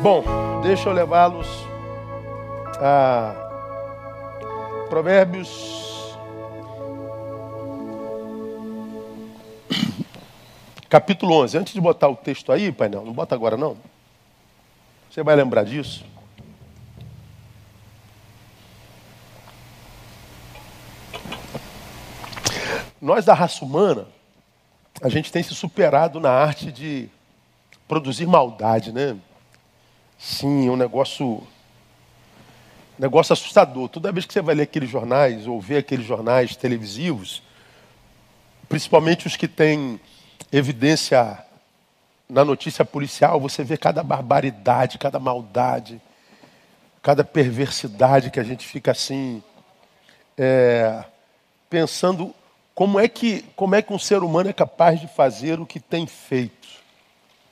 Bom, deixa eu levá-los a Provérbios, capítulo 11. Antes de botar o texto aí, painel, não bota agora não. Você vai lembrar disso? Nós da raça humana, a gente tem se superado na arte de produzir maldade, né? Sim, é um negócio, negócio assustador. Toda vez que você vai ler aqueles jornais ou ver aqueles jornais televisivos, principalmente os que têm evidência na notícia policial, você vê cada barbaridade, cada maldade, cada perversidade que a gente fica assim, é, pensando como é, que, como é que um ser humano é capaz de fazer o que tem feito.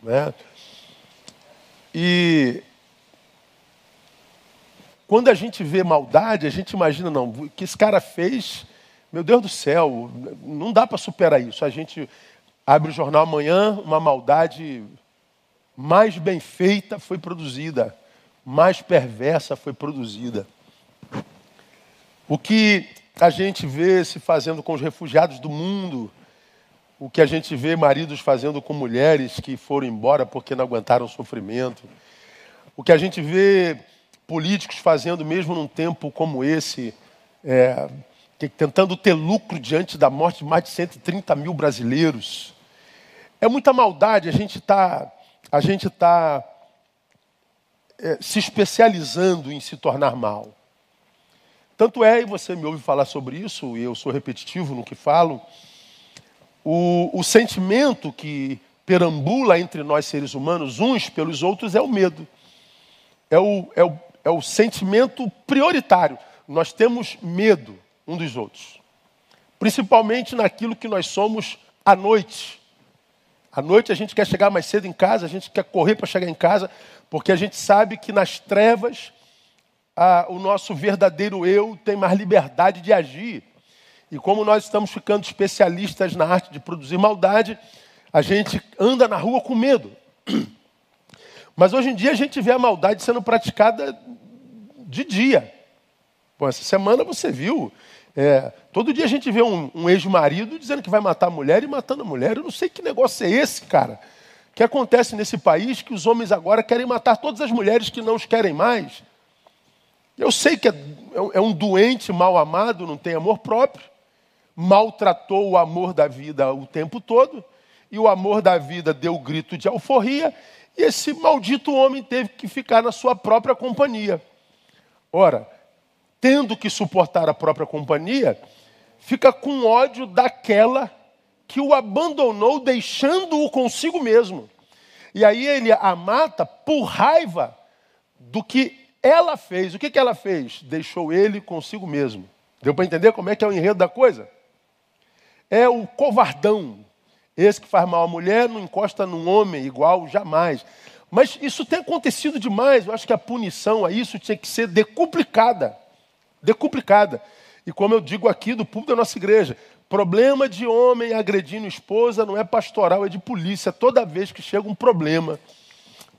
Né? E quando a gente vê maldade, a gente imagina, não, o que esse cara fez, meu Deus do céu, não dá para superar isso. A gente abre o jornal amanhã, uma maldade mais bem feita foi produzida, mais perversa foi produzida. O que a gente vê se fazendo com os refugiados do mundo, o que a gente vê maridos fazendo com mulheres que foram embora porque não aguentaram o sofrimento, o que a gente vê políticos fazendo mesmo num tempo como esse, é, tentando ter lucro diante da morte de mais de 130 mil brasileiros. É muita maldade, a gente está a gente tá, é, se especializando em se tornar mal. Tanto é, e você me ouve falar sobre isso, e eu sou repetitivo no que falo, o, o sentimento que perambula entre nós seres humanos, uns pelos outros, é o medo. É o, é o, é o sentimento prioritário. Nós temos medo um dos outros. Principalmente naquilo que nós somos à noite. À noite a gente quer chegar mais cedo em casa, a gente quer correr para chegar em casa, porque a gente sabe que nas trevas a, o nosso verdadeiro eu tem mais liberdade de agir. E como nós estamos ficando especialistas na arte de produzir maldade, a gente anda na rua com medo. Mas hoje em dia a gente vê a maldade sendo praticada de dia. Pô, essa semana você viu. É, todo dia a gente vê um, um ex-marido dizendo que vai matar a mulher e matando a mulher. Eu não sei que negócio é esse, cara. Que acontece nesse país que os homens agora querem matar todas as mulheres que não os querem mais. Eu sei que é, é um doente mal amado, não tem amor próprio maltratou o amor da vida o tempo todo, e o amor da vida deu grito de alforria, e esse maldito homem teve que ficar na sua própria companhia. Ora, tendo que suportar a própria companhia, fica com ódio daquela que o abandonou, deixando-o consigo mesmo. E aí ele a mata por raiva do que ela fez. O que, que ela fez? Deixou ele consigo mesmo. Deu para entender como é que é o enredo da coisa? É o covardão. Esse que faz mal à mulher não encosta num homem igual, jamais. Mas isso tem acontecido demais. Eu acho que a punição a isso tinha que ser decuplicada. Decuplicada. E como eu digo aqui do público da nossa igreja, problema de homem agredindo esposa não é pastoral, é de polícia. Toda vez que chega um problema.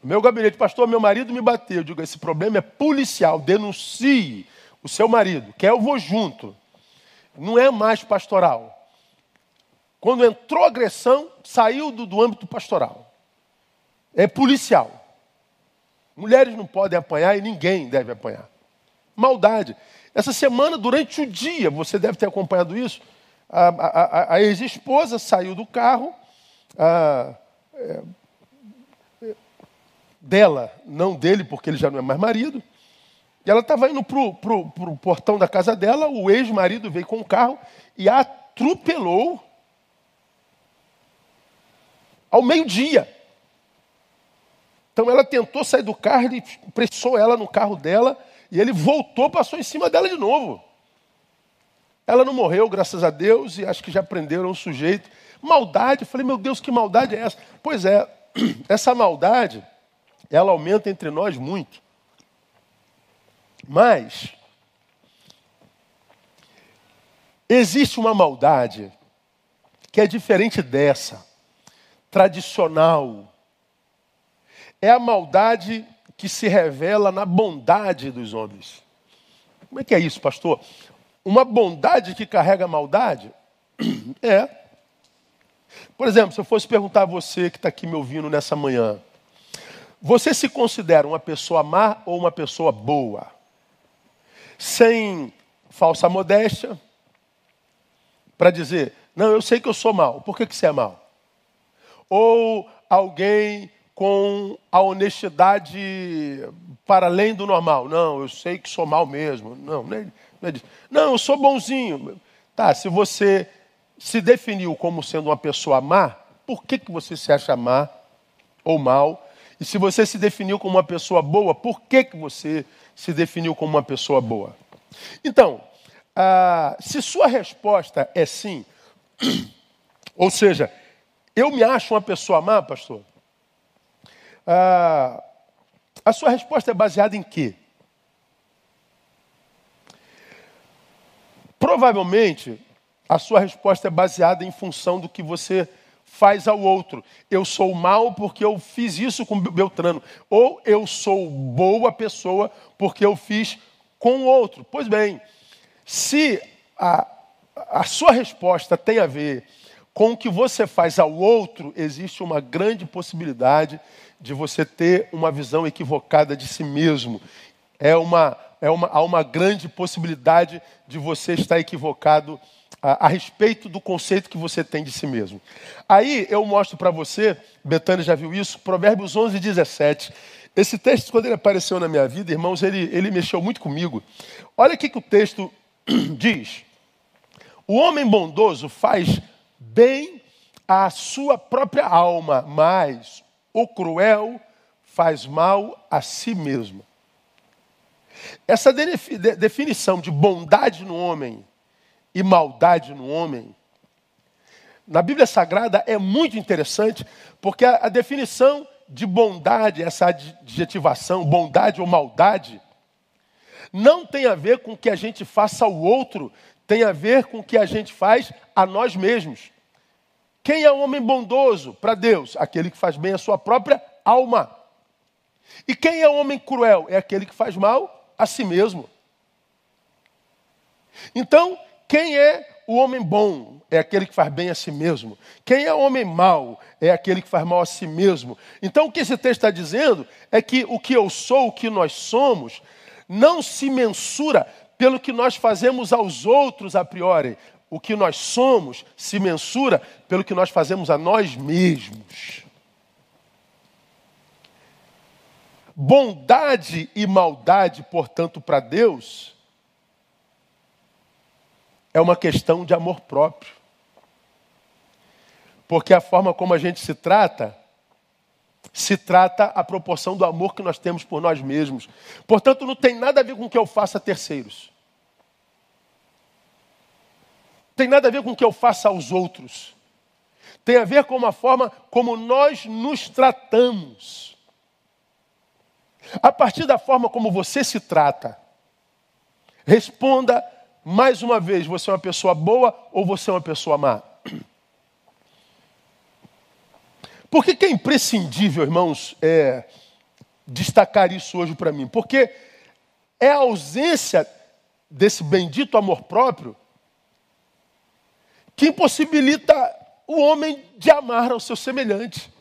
Meu gabinete, pastor, meu marido me bateu. Eu digo, esse problema é policial. Denuncie o seu marido. Quer eu vou junto. Não é mais pastoral. Quando entrou agressão, saiu do, do âmbito pastoral. É policial. Mulheres não podem apanhar e ninguém deve apanhar. Maldade. Essa semana, durante o dia, você deve ter acompanhado isso. A, a, a ex-esposa saiu do carro a, é, dela, não dele, porque ele já não é mais marido. E ela estava indo para o portão da casa dela, o ex-marido veio com o carro e a atropelou ao meio-dia. Então ela tentou sair do carro, ele pressou ela no carro dela e ele voltou, passou em cima dela de novo. Ela não morreu, graças a Deus, e acho que já prenderam o sujeito. Maldade, falei, meu Deus, que maldade é essa? Pois é, essa maldade, ela aumenta entre nós muito. Mas, existe uma maldade que é diferente dessa tradicional. é a maldade que se revela na bondade dos homens. Como é que é isso, pastor? Uma bondade que carrega maldade? É. Por exemplo, se eu fosse perguntar a você que está aqui me ouvindo nessa manhã, você se considera uma pessoa má ou uma pessoa boa? Sem falsa modéstia, para dizer, não, eu sei que eu sou mal, por que, que você é mal? Ou alguém com a honestidade para além do normal. Não, eu sei que sou mal mesmo. Não, não é, não, é não eu sou bonzinho. Tá, se você se definiu como sendo uma pessoa má, por que, que você se acha má ou mal? E se você se definiu como uma pessoa boa, por que, que você se definiu como uma pessoa boa? Então, ah, se sua resposta é sim, ou seja, eu me acho uma pessoa má, pastor, ah, a sua resposta é baseada em quê? Provavelmente, a sua resposta é baseada em função do que você faz ao outro. Eu sou mal porque eu fiz isso com Beltrano. Ou eu sou boa pessoa porque eu fiz com o outro. Pois bem, se a, a sua resposta tem a ver com o que você faz ao outro, existe uma grande possibilidade de você ter uma visão equivocada de si mesmo. É uma, é uma, há uma grande possibilidade de você estar equivocado a, a respeito do conceito que você tem de si mesmo. Aí eu mostro para você, Betânia já viu isso, Provérbios 11, 17. Esse texto, quando ele apareceu na minha vida, irmãos, ele, ele mexeu muito comigo. Olha o que o texto diz: O homem bondoso faz bem à sua própria alma, mas o cruel faz mal a si mesmo. Essa definição de bondade no homem e maldade no homem, na Bíblia Sagrada é muito interessante, porque a, definição de bondade, essa adjetivação, bondade ou maldade, não tem a ver com o que a gente faça ao outro, tem a ver com o que a gente faz a nós mesmos. Quem é o homem bondoso para Deus? Aquele que faz bem a sua própria alma. E quem é o homem cruel? É aquele que faz mal a si mesmo. Então, quem é o homem bom? É aquele que faz bem a si mesmo. Quem é o homem mau? É aquele que faz mal a si mesmo. Então, o que esse texto está dizendo é que o que eu sou, o que nós somos, não se mensura pelo que nós fazemos aos outros a priori, o que nós somos se mensura pelo que nós fazemos a nós mesmos. Bondade e maldade, portanto, para Deus, é uma questão de amor próprio. Porque a forma como a gente se trata, se trata a proporção do amor que nós temos por nós mesmos. Portanto, não tem nada a ver com o que eu faço a terceiros tem nada a ver com o que eu faço aos outros. Tem a ver com a forma como nós nos tratamos. A partir da forma como você se trata, responda mais uma vez: você é uma pessoa boa ou você é uma pessoa má? Por que, que é imprescindível, irmãos, é, destacar isso hoje para mim? Porque é a ausência desse bendito amor próprio que impossibilita o homem de amar ao seu semelhante.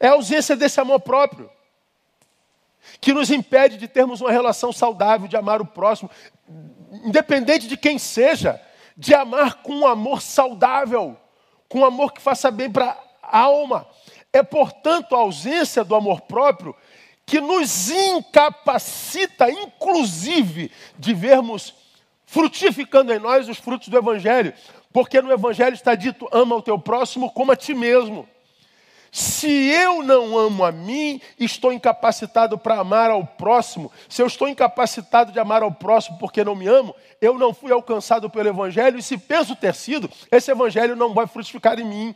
É a ausência desse amor próprio que nos impede de termos uma relação saudável, de amar o próximo, independente de quem seja, de amar com um amor saudável, com um amor que faça bem para a alma. É, portanto, a ausência do amor próprio que nos incapacita, inclusive, de vermos frutificando em nós os frutos do Evangelho. Porque no Evangelho está dito: ama o teu próximo como a ti mesmo. Se eu não amo a mim, estou incapacitado para amar ao próximo. Se eu estou incapacitado de amar ao próximo porque não me amo, eu não fui alcançado pelo Evangelho. E se penso ter sido, esse Evangelho não vai frutificar em mim.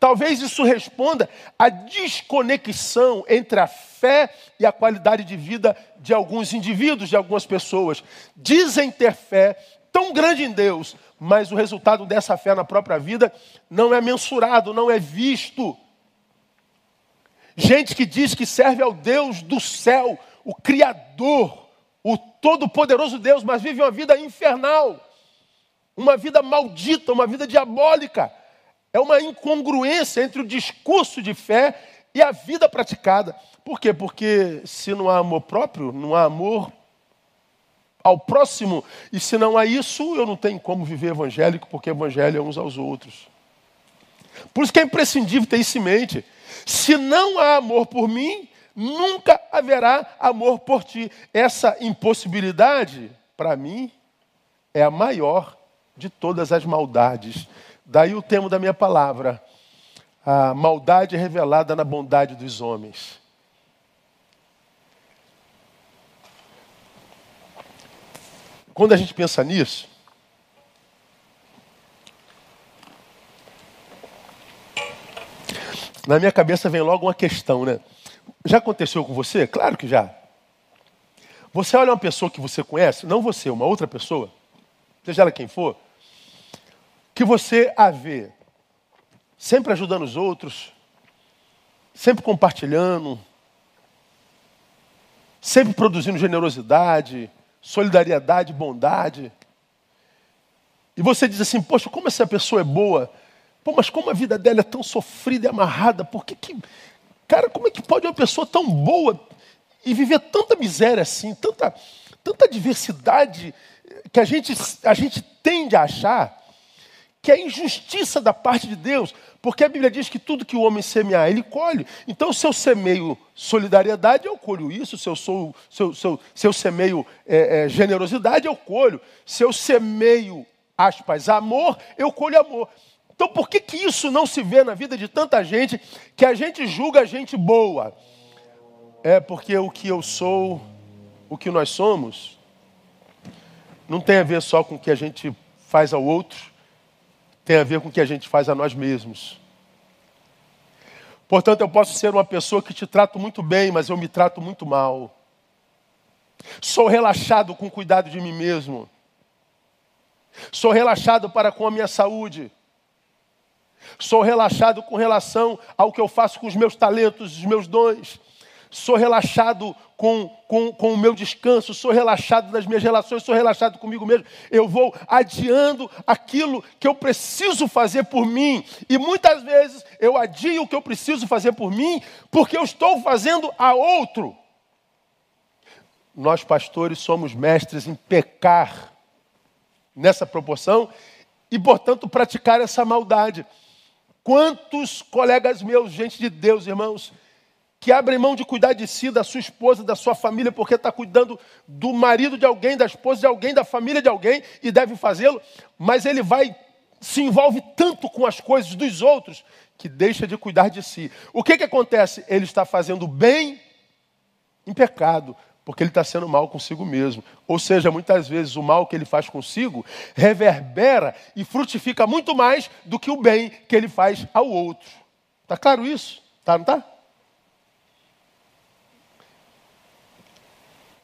Talvez isso responda à desconexão entre a fé e a qualidade de vida de alguns indivíduos, de algumas pessoas. Dizem ter fé tão grande em Deus, mas o resultado dessa fé na própria vida não é mensurado, não é visto. Gente que diz que serve ao Deus do céu, o Criador, o Todo-Poderoso Deus, mas vive uma vida infernal, uma vida maldita, uma vida diabólica. É uma incongruência entre o discurso de fé e a vida praticada. Por quê? Porque se não há amor próprio, não há amor ao próximo, e se não há isso, eu não tenho como viver evangélico, porque evangelho é uns aos outros. Por isso que é imprescindível ter isso em mente. Se não há amor por mim, nunca haverá amor por ti. Essa impossibilidade, para mim, é a maior de todas as maldades. Daí o termo da minha palavra, a maldade revelada na bondade dos homens. Quando a gente pensa nisso, na minha cabeça vem logo uma questão, né? Já aconteceu com você? Claro que já. Você olha uma pessoa que você conhece, não você, uma outra pessoa, seja ela quem for, que você a vê sempre ajudando os outros, sempre compartilhando, sempre produzindo generosidade, solidariedade, bondade. E você diz assim: Poxa, como essa pessoa é boa. Pô, mas como a vida dela é tão sofrida e amarrada, por que que. Cara, como é que pode uma pessoa tão boa e viver tanta miséria assim, tanta, tanta diversidade que a gente, a gente tende a achar que é injustiça da parte de Deus, porque a Bíblia diz que tudo que o homem semear, ele colhe. Então, se eu semeio solidariedade, eu colho isso. Se eu, sou, se eu, se eu, se eu semeio é, é, generosidade, eu colho. Se eu semeio, aspas, amor, eu colho amor. Então, por que, que isso não se vê na vida de tanta gente que a gente julga a gente boa? É porque o que eu sou, o que nós somos, não tem a ver só com o que a gente faz ao outro, tem a ver com o que a gente faz a nós mesmos. Portanto, eu posso ser uma pessoa que te trato muito bem, mas eu me trato muito mal. Sou relaxado com o cuidado de mim mesmo. Sou relaxado para com a minha saúde. Sou relaxado com relação ao que eu faço com os meus talentos, os meus dons sou relaxado com, com, com o meu descanso, sou relaxado nas minhas relações, sou relaxado comigo mesmo. Eu vou adiando aquilo que eu preciso fazer por mim. E muitas vezes eu adio o que eu preciso fazer por mim porque eu estou fazendo a outro. Nós, pastores, somos mestres em pecar nessa proporção e, portanto, praticar essa maldade. Quantos colegas meus, gente de Deus, irmãos, que abre mão de cuidar de si, da sua esposa, da sua família, porque está cuidando do marido de alguém, da esposa de alguém, da família de alguém, e deve fazê-lo, mas ele vai, se envolve tanto com as coisas dos outros, que deixa de cuidar de si. O que, que acontece? Ele está fazendo bem em pecado, porque ele está sendo mal consigo mesmo. Ou seja, muitas vezes o mal que ele faz consigo reverbera e frutifica muito mais do que o bem que ele faz ao outro. Está claro isso? Tá, não está?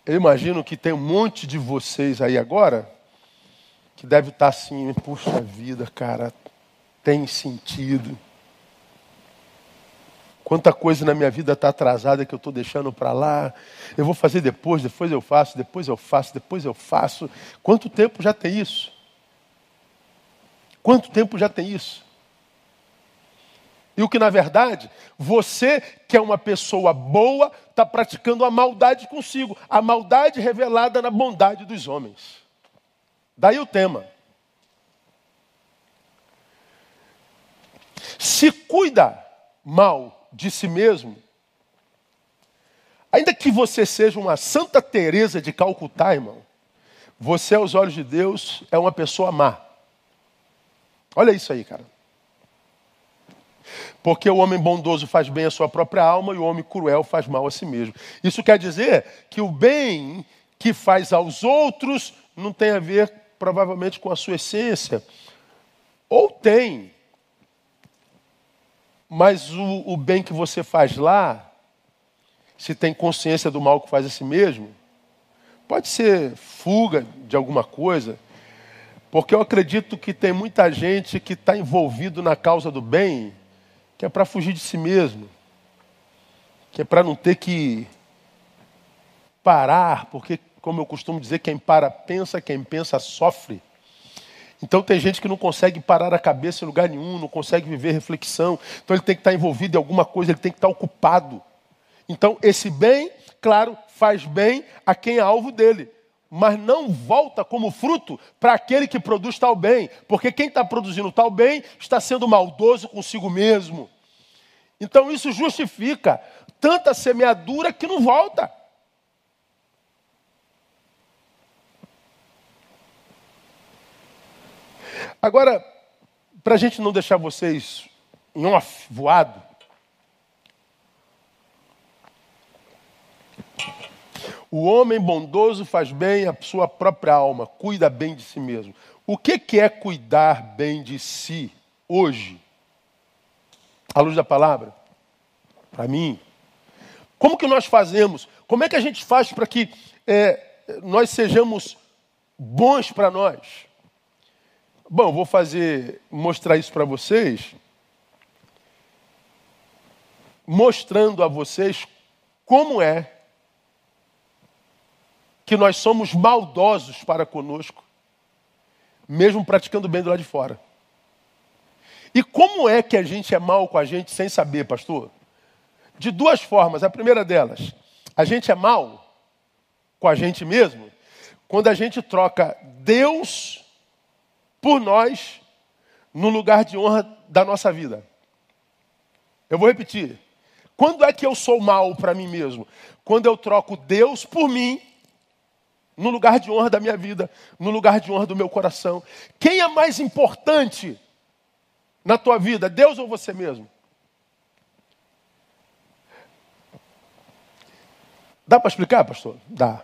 Eu imagino que tem um monte de vocês aí agora que deve estar assim, puxa vida, cara, tem sentido. Quanta coisa na minha vida está atrasada que eu estou deixando para lá. Eu vou fazer depois, depois eu faço, depois eu faço, depois eu faço. Quanto tempo já tem isso? Quanto tempo já tem isso? E o que na verdade, você que é uma pessoa boa, está praticando a maldade consigo, a maldade revelada na bondade dos homens. Daí o tema. Se cuida mal de si mesmo, ainda que você seja uma Santa Teresa de Calcutá, irmão, você aos olhos de Deus é uma pessoa má. Olha isso aí, cara. Porque o homem bondoso faz bem à sua própria alma e o homem cruel faz mal a si mesmo. Isso quer dizer que o bem que faz aos outros não tem a ver, provavelmente, com a sua essência. Ou tem. Mas o, o bem que você faz lá, se tem consciência do mal que faz a si mesmo, pode ser fuga de alguma coisa, Porque eu acredito que tem muita gente que está envolvido na causa do bem, que é para fugir de si mesmo, que é para não ter que parar, porque, como eu costumo dizer, quem para pensa, quem pensa sofre. Então tem gente que não consegue parar a cabeça em lugar nenhum, não consegue viver reflexão. Então ele tem que estar envolvido em alguma coisa, ele tem que estar ocupado. Então esse bem, claro, faz bem a quem é alvo dele. Mas não volta como fruto para aquele que produz tal bem. Porque quem está produzindo tal bem está sendo maldoso consigo mesmo. Então isso justifica tanta semeadura que não volta. Agora, para a gente não deixar vocês em off, voado, o homem bondoso faz bem à sua própria alma, cuida bem de si mesmo. O que, que é cuidar bem de si hoje? À luz da palavra? Para mim. Como que nós fazemos? Como é que a gente faz para que é, nós sejamos bons para nós? Bom, vou fazer, mostrar isso para vocês, mostrando a vocês como é que nós somos maldosos para conosco, mesmo praticando bem do lado de fora. E como é que a gente é mal com a gente sem saber, pastor? De duas formas. A primeira delas, a gente é mal com a gente mesmo quando a gente troca Deus por nós no lugar de honra da nossa vida. Eu vou repetir. Quando é que eu sou mal para mim mesmo? Quando eu troco Deus por mim no lugar de honra da minha vida, no lugar de honra do meu coração. Quem é mais importante na tua vida, Deus ou você mesmo? Dá para explicar, pastor? Dá.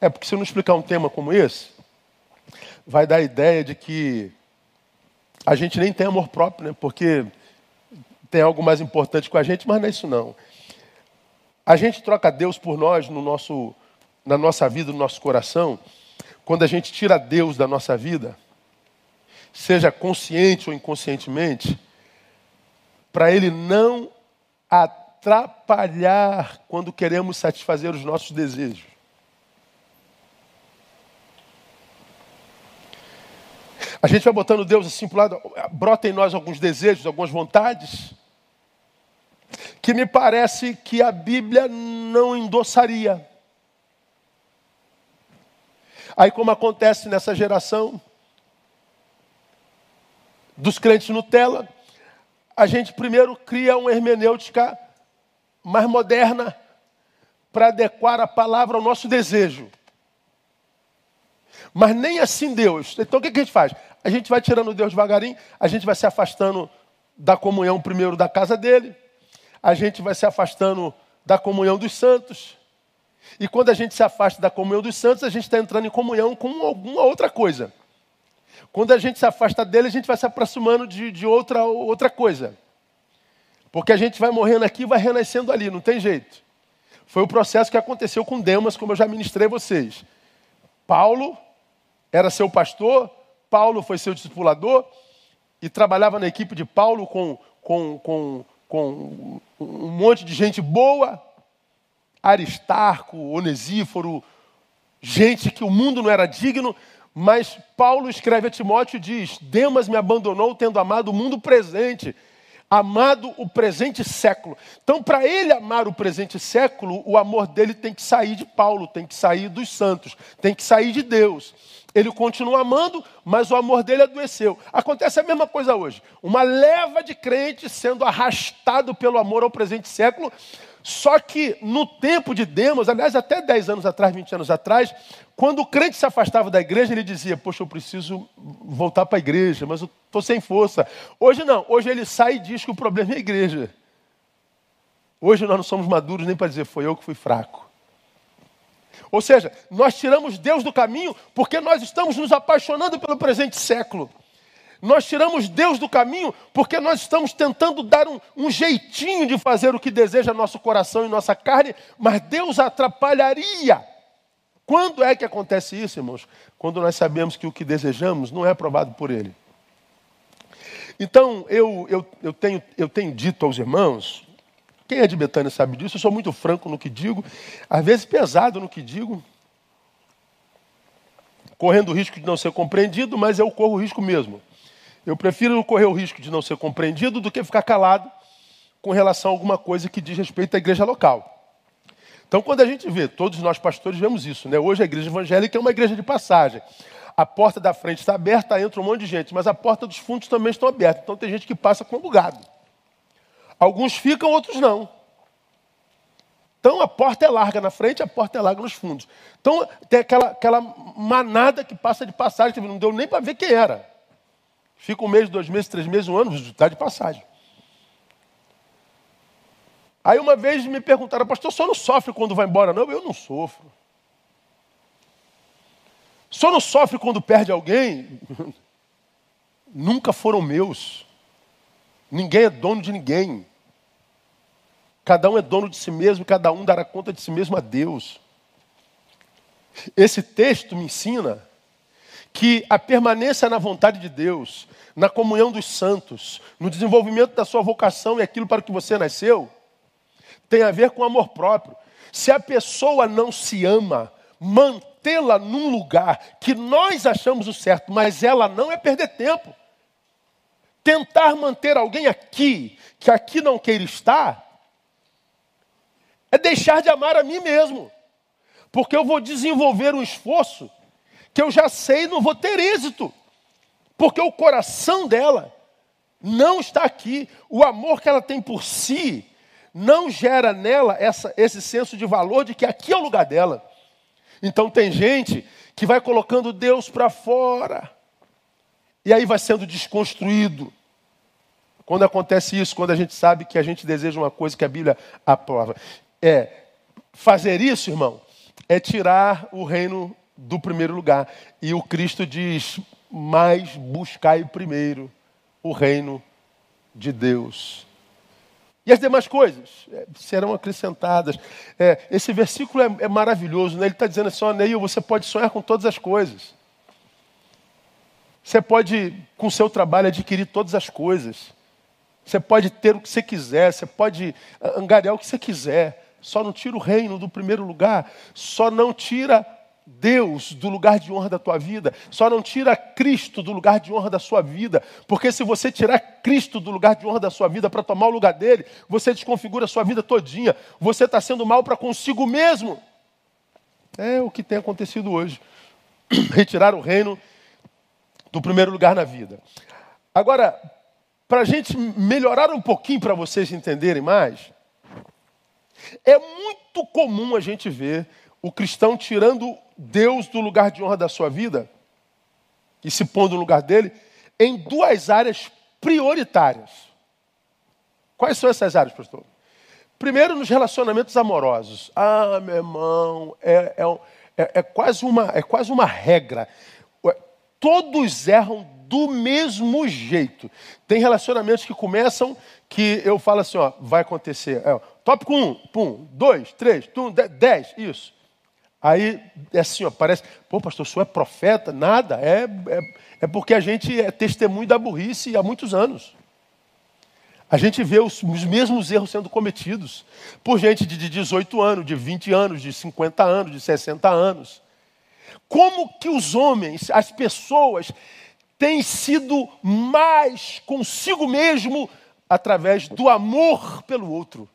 É porque se eu não explicar um tema como esse, vai dar a ideia de que a gente nem tem amor próprio, né? Porque tem algo mais importante com a gente, mas não é isso não. A gente troca Deus por nós no nosso, na nossa vida, no nosso coração, quando a gente tira Deus da nossa vida, seja consciente ou inconscientemente, para Ele não atrapalhar quando queremos satisfazer os nossos desejos. A gente vai botando Deus assim para lado, brota em nós alguns desejos, algumas vontades, que me parece que a Bíblia não endossaria. Aí, como acontece nessa geração dos crentes Nutella, a gente primeiro cria uma hermenêutica mais moderna para adequar a palavra ao nosso desejo. Mas nem assim Deus. Então o que a gente faz? a gente vai tirando Deus devagarinho, a gente vai se afastando da comunhão primeiro da casa dele, a gente vai se afastando da comunhão dos santos. E quando a gente se afasta da comunhão dos santos, a gente está entrando em comunhão com alguma outra coisa. Quando a gente se afasta dele, a gente vai se aproximando de, de outra, outra coisa. Porque a gente vai morrendo aqui e vai renascendo ali, não tem jeito. Foi o processo que aconteceu com Demas, como eu já ministrei vocês. Paulo era seu pastor, Paulo foi seu discipulador e trabalhava na equipe de Paulo com, com, com, com um monte de gente boa, Aristarco, Onesíforo, gente que o mundo não era digno, mas Paulo escreve a Timóteo e diz: Demas me abandonou tendo amado o mundo presente, amado o presente século. Então, para ele amar o presente século, o amor dele tem que sair de Paulo, tem que sair dos santos, tem que sair de Deus. Ele continua amando, mas o amor dele adoeceu. Acontece a mesma coisa hoje. Uma leva de crentes sendo arrastado pelo amor ao presente século. Só que no tempo de Demos, aliás, até 10 anos atrás, 20 anos atrás, quando o crente se afastava da igreja, ele dizia: Poxa, eu preciso voltar para a igreja, mas eu estou sem força. Hoje não, hoje ele sai e diz que o problema é a igreja. Hoje nós não somos maduros nem para dizer: Foi eu que fui fraco. Ou seja, nós tiramos Deus do caminho porque nós estamos nos apaixonando pelo presente século. Nós tiramos Deus do caminho porque nós estamos tentando dar um, um, jeitinho de fazer o que deseja nosso coração e nossa carne, mas Deus atrapalharia Quando é que acontece isso, irmãos? Quando nós sabemos que o que desejamos não é aprovado por Ele. Então, eu, eu, eu, tenho, eu tenho dito aos irmãos, quem é de Betânia sabe disso, eu sou muito franco no que digo, às vezes pesado no que digo, correndo o risco de não ser compreendido, mas eu corro o risco mesmo. Eu prefiro correr o risco de não ser compreendido do que ficar calado com relação a alguma coisa que diz respeito à igreja local. Então, quando a gente vê, todos nós pastores vemos isso, né? Hoje a igreja evangélica é uma igreja de passagem. A porta da frente está aberta, entra um monte de gente, mas a porta dos fundos também estão abertas. Então tem gente que passa com bugado. Alguns ficam, outros não. Então a porta é larga na frente, a porta é larga nos fundos. Então tem aquela, aquela manada que passa de passagem, não deu nem para ver quem era. Fica um mês, dois meses, três meses, um ano, está de passagem. Aí uma vez me perguntaram, pastor, só não sofre quando vai embora? Não, eu não sofro. Só não sofre quando perde alguém? Nunca foram meus. Ninguém é dono de ninguém. Cada um é dono de si mesmo, cada um dará conta de si mesmo a Deus. Esse texto me ensina que a permanência na vontade de Deus, na comunhão dos santos, no desenvolvimento da sua vocação e aquilo para que você nasceu, tem a ver com amor próprio. Se a pessoa não se ama, mantê-la num lugar que nós achamos o certo, mas ela não é perder tempo. Tentar manter alguém aqui, que aqui não queira estar, é deixar de amar a mim mesmo. Porque eu vou desenvolver um esforço que eu já sei não vou ter êxito. Porque o coração dela não está aqui. O amor que ela tem por si não gera nela essa, esse senso de valor de que aqui é o lugar dela. Então tem gente que vai colocando Deus para fora. E aí vai sendo desconstruído. Quando acontece isso, quando a gente sabe que a gente deseja uma coisa que a Bíblia aprova. É, fazer isso, irmão, é tirar o reino do primeiro lugar. E o Cristo diz: mais buscai primeiro o reino de Deus. E as demais coisas é, serão acrescentadas. É, esse versículo é, é maravilhoso, né? ele está dizendo assim: Neil, você pode sonhar com todas as coisas. Você pode, com o seu trabalho, adquirir todas as coisas. Você pode ter o que você quiser, você pode angariar o que você quiser. Só não tira o reino do primeiro lugar. Só não tira Deus do lugar de honra da tua vida, só não tira Cristo do lugar de honra da sua vida, porque se você tirar Cristo do lugar de honra da sua vida para tomar o lugar dele, você desconfigura a sua vida todinha, você está sendo mal para consigo mesmo. É o que tem acontecido hoje. Retirar o reino do primeiro lugar na vida. Agora, para a gente melhorar um pouquinho para vocês entenderem mais, é muito comum a gente ver o cristão tirando Deus do lugar de honra da sua vida e se pondo no lugar dele em duas áreas prioritárias. Quais são essas áreas, pastor? Primeiro, nos relacionamentos amorosos. Ah, meu irmão, é, é, é, é quase, uma, é quase uma regra. Todos erram do mesmo jeito. Tem relacionamentos que começam que eu falo assim, ó, vai acontecer. É, tópico 1, um, pum, 2, 3, 10, isso. Aí é assim, ó, parece, pô, pastor, o senhor é profeta? Nada, é, é, é porque a gente é testemunho da burrice há muitos anos. A gente vê os, os, mesmos erros sendo cometidos por gente de 18 anos, de 20 anos, de 50 anos, de 60 anos. Como que os homens, as pessoas, têm sido mais consigo mesmo através do amor pelo outro?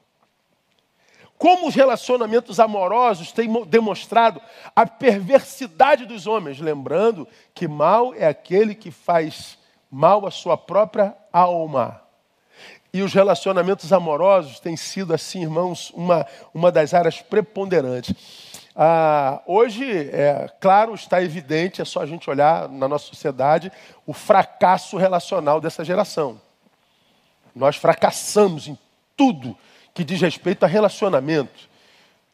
Como os relacionamentos amorosos têm demonstrado a perversidade dos homens, lembrando que mal é aquele que faz mal à sua própria alma. E os relacionamentos amorosos têm sido, assim, irmãos, uma, uma das áreas preponderantes. Ah, hoje, é claro, está evidente, é só a gente olhar na nossa sociedade, o fracasso relacional dessa geração. Nós fracassamos em tudo que diz respeito a relacionamento.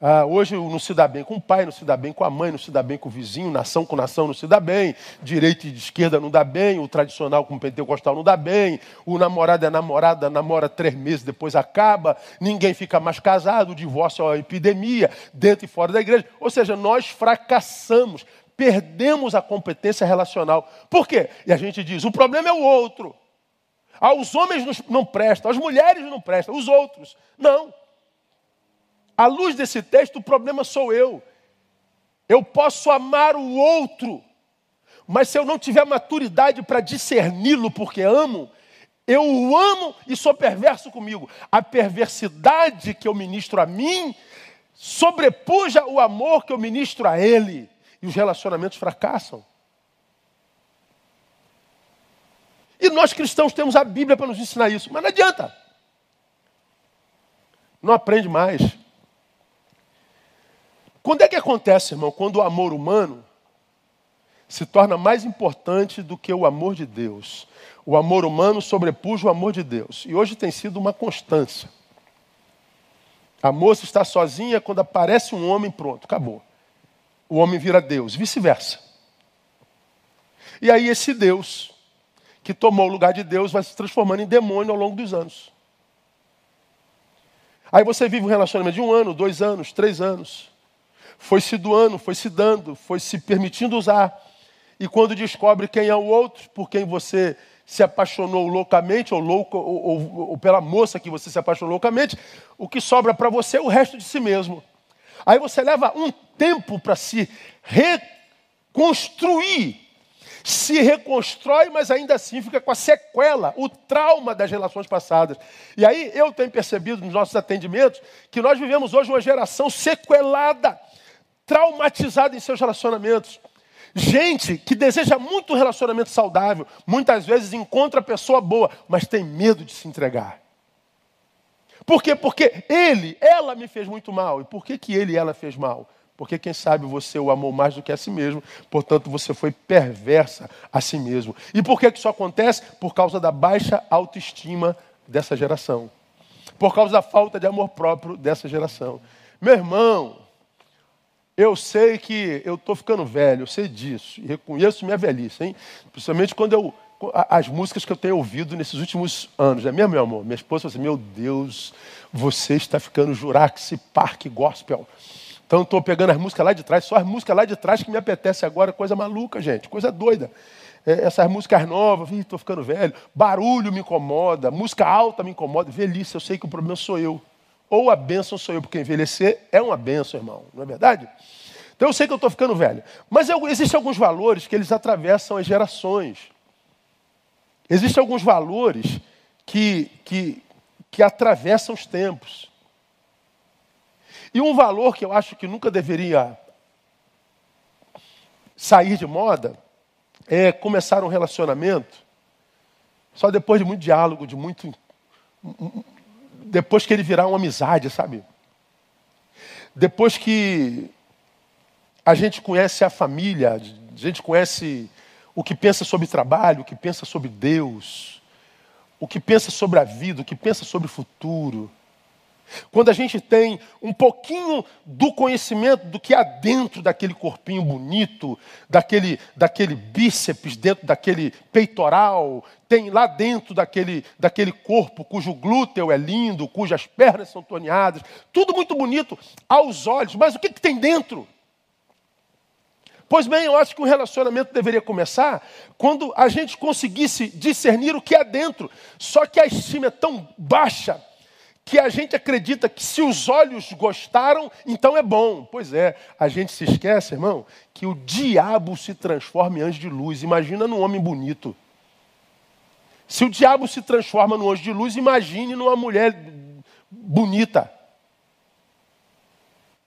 Ah, hoje não se dá bem com o pai, não se dá bem com a mãe, não se dá bem com o vizinho, nação com nação não se dá bem, direita e esquerda não dá bem, o tradicional com o pentecostal não dá bem, o namorado é namorada, namora três meses, depois acaba, ninguém fica mais casado, o divórcio é uma epidemia, dentro e fora da igreja. Ou seja, nós fracassamos, perdemos a competência relacional. Por quê? E a gente diz, o problema é o outro. Aos homens não prestam, às mulheres não prestam, os outros. Não. À luz desse texto, o problema sou eu. Eu posso amar o outro, mas se eu não tiver maturidade para discerni-lo porque amo, eu o amo e sou perverso comigo. A perversidade que eu ministro a mim sobrepuja o amor que eu ministro a ele. E os relacionamentos fracassam. E nós cristãos temos a Bíblia para nos ensinar isso, mas não adianta. Não aprende mais. Quando é que acontece, irmão? Quando o amor humano se torna mais importante do que o amor de Deus. O amor humano sobrepuja o amor de Deus. E hoje tem sido uma constância. A moça está sozinha quando aparece um homem, pronto, acabou. O homem vira Deus, vice-versa. E aí esse Deus, que tomou o lugar de Deus, vai se transformando em demônio ao longo dos anos. Aí você vive um relacionamento de um ano, dois anos, três anos foi se doando, foi se dando, foi se permitindo usar. E quando descobre quem é o outro, por quem você se apaixonou loucamente, ou, louco, ou, ou, ou pela moça que você se apaixonou loucamente, o que sobra para você é o resto de si mesmo. Aí você leva um tempo para se reconstruir. Se reconstrói, mas ainda assim fica com a sequela, o trauma das relações passadas. E aí eu tenho percebido nos nossos atendimentos que nós vivemos hoje uma geração sequelada traumatizado em seus relacionamentos. Gente que deseja muito um relacionamento saudável, muitas vezes encontra a pessoa boa, mas tem medo de se entregar. Por quê? Porque ele, ela me fez muito mal. E por que, que ele ela fez mal? Porque quem sabe você o amou mais do que a si mesmo, portanto você foi perversa a si mesmo. E por que, isso acontece? Por causa da baixa autoestima dessa geração. Por causa da falta de amor próprio dessa geração. Meu irmão, eu sei que eu estou ficando velho, eu sei disso, e reconheço minha velhice, hein? Principalmente quando eu. As músicas que eu tenho ouvido nesses últimos anos, é mesmo, meu amor? Minha esposa falou assim: Meu Deus, você está ficando Juraxi Park Gospel. Então estou pegando as músicas lá de trás, só as músicas lá de trás que me apetece agora, coisa maluca, gente, coisa doida. É, essas músicas novas, estou ficando velho, barulho me incomoda, música alta me incomoda, velhice, eu sei que o problema sou eu. Ou a bênção sou eu, porque envelhecer é uma bênção, irmão, não é verdade? Então eu sei que eu estou ficando velho. Mas eu, existem alguns valores que eles atravessam as gerações. Existem alguns valores que, que, que atravessam os tempos. E um valor que eu acho que nunca deveria sair de moda é começar um relacionamento só depois de muito diálogo, de muito depois que ele virar uma amizade, sabe? Depois que a gente conhece a família, a gente conhece o que pensa sobre trabalho, o que pensa sobre Deus, o que pensa sobre a vida, o que pensa sobre o futuro. Quando a gente tem um pouquinho do conhecimento do que há dentro daquele corpinho bonito, daquele, daquele bíceps, dentro daquele peitoral, tem lá dentro daquele, daquele corpo cujo glúteo é lindo, cujas pernas são torneadas, tudo muito bonito aos olhos, mas o que, que tem dentro? Pois bem, eu acho que o relacionamento deveria começar quando a gente conseguisse discernir o que há dentro. Só que a estima é tão baixa que a gente acredita que se os olhos gostaram, então é bom. Pois é, a gente se esquece, irmão, que o diabo se transforma em anjo de luz. Imagina num homem bonito. Se o diabo se transforma num anjo de luz, imagine numa mulher bonita.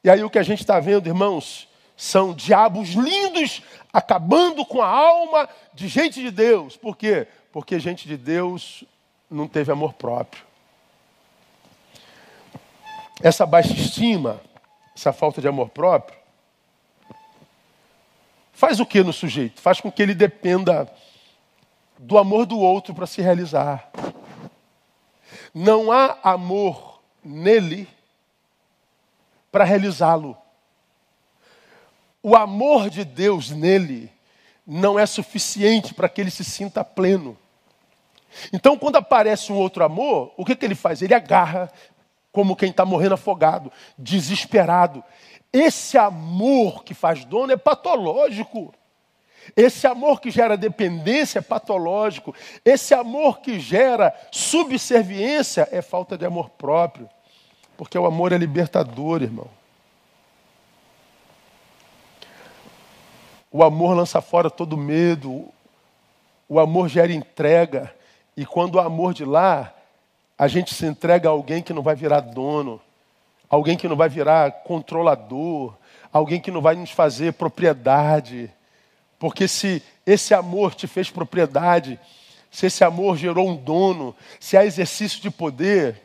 E aí o que a gente está vendo, irmãos, são diabos lindos acabando com a alma de gente de Deus. Por quê? Porque gente de Deus não teve amor próprio. Essa baixa estima, essa falta de amor próprio, faz o que no sujeito? Faz com que ele dependa do amor do outro para se realizar. Não há amor nele para realizá-lo. O amor de Deus nele não é suficiente para que ele se sinta pleno. Então, quando aparece um outro amor, o que, que ele faz? Ele agarra como quem está morrendo afogado, desesperado. Esse amor que faz dono é patológico. Esse amor que gera dependência é patológico. Esse amor que gera subserviência é falta de amor próprio. Porque o amor é libertador, irmão. O amor lança fora todo medo. O amor gera entrega. E quando o amor de lá, a gente se entrega a alguém que não vai virar dono, alguém que não vai virar controlador, alguém que não vai nos fazer propriedade. Porque se esse amor te fez propriedade, se esse amor gerou um dono, se há exercício de poder,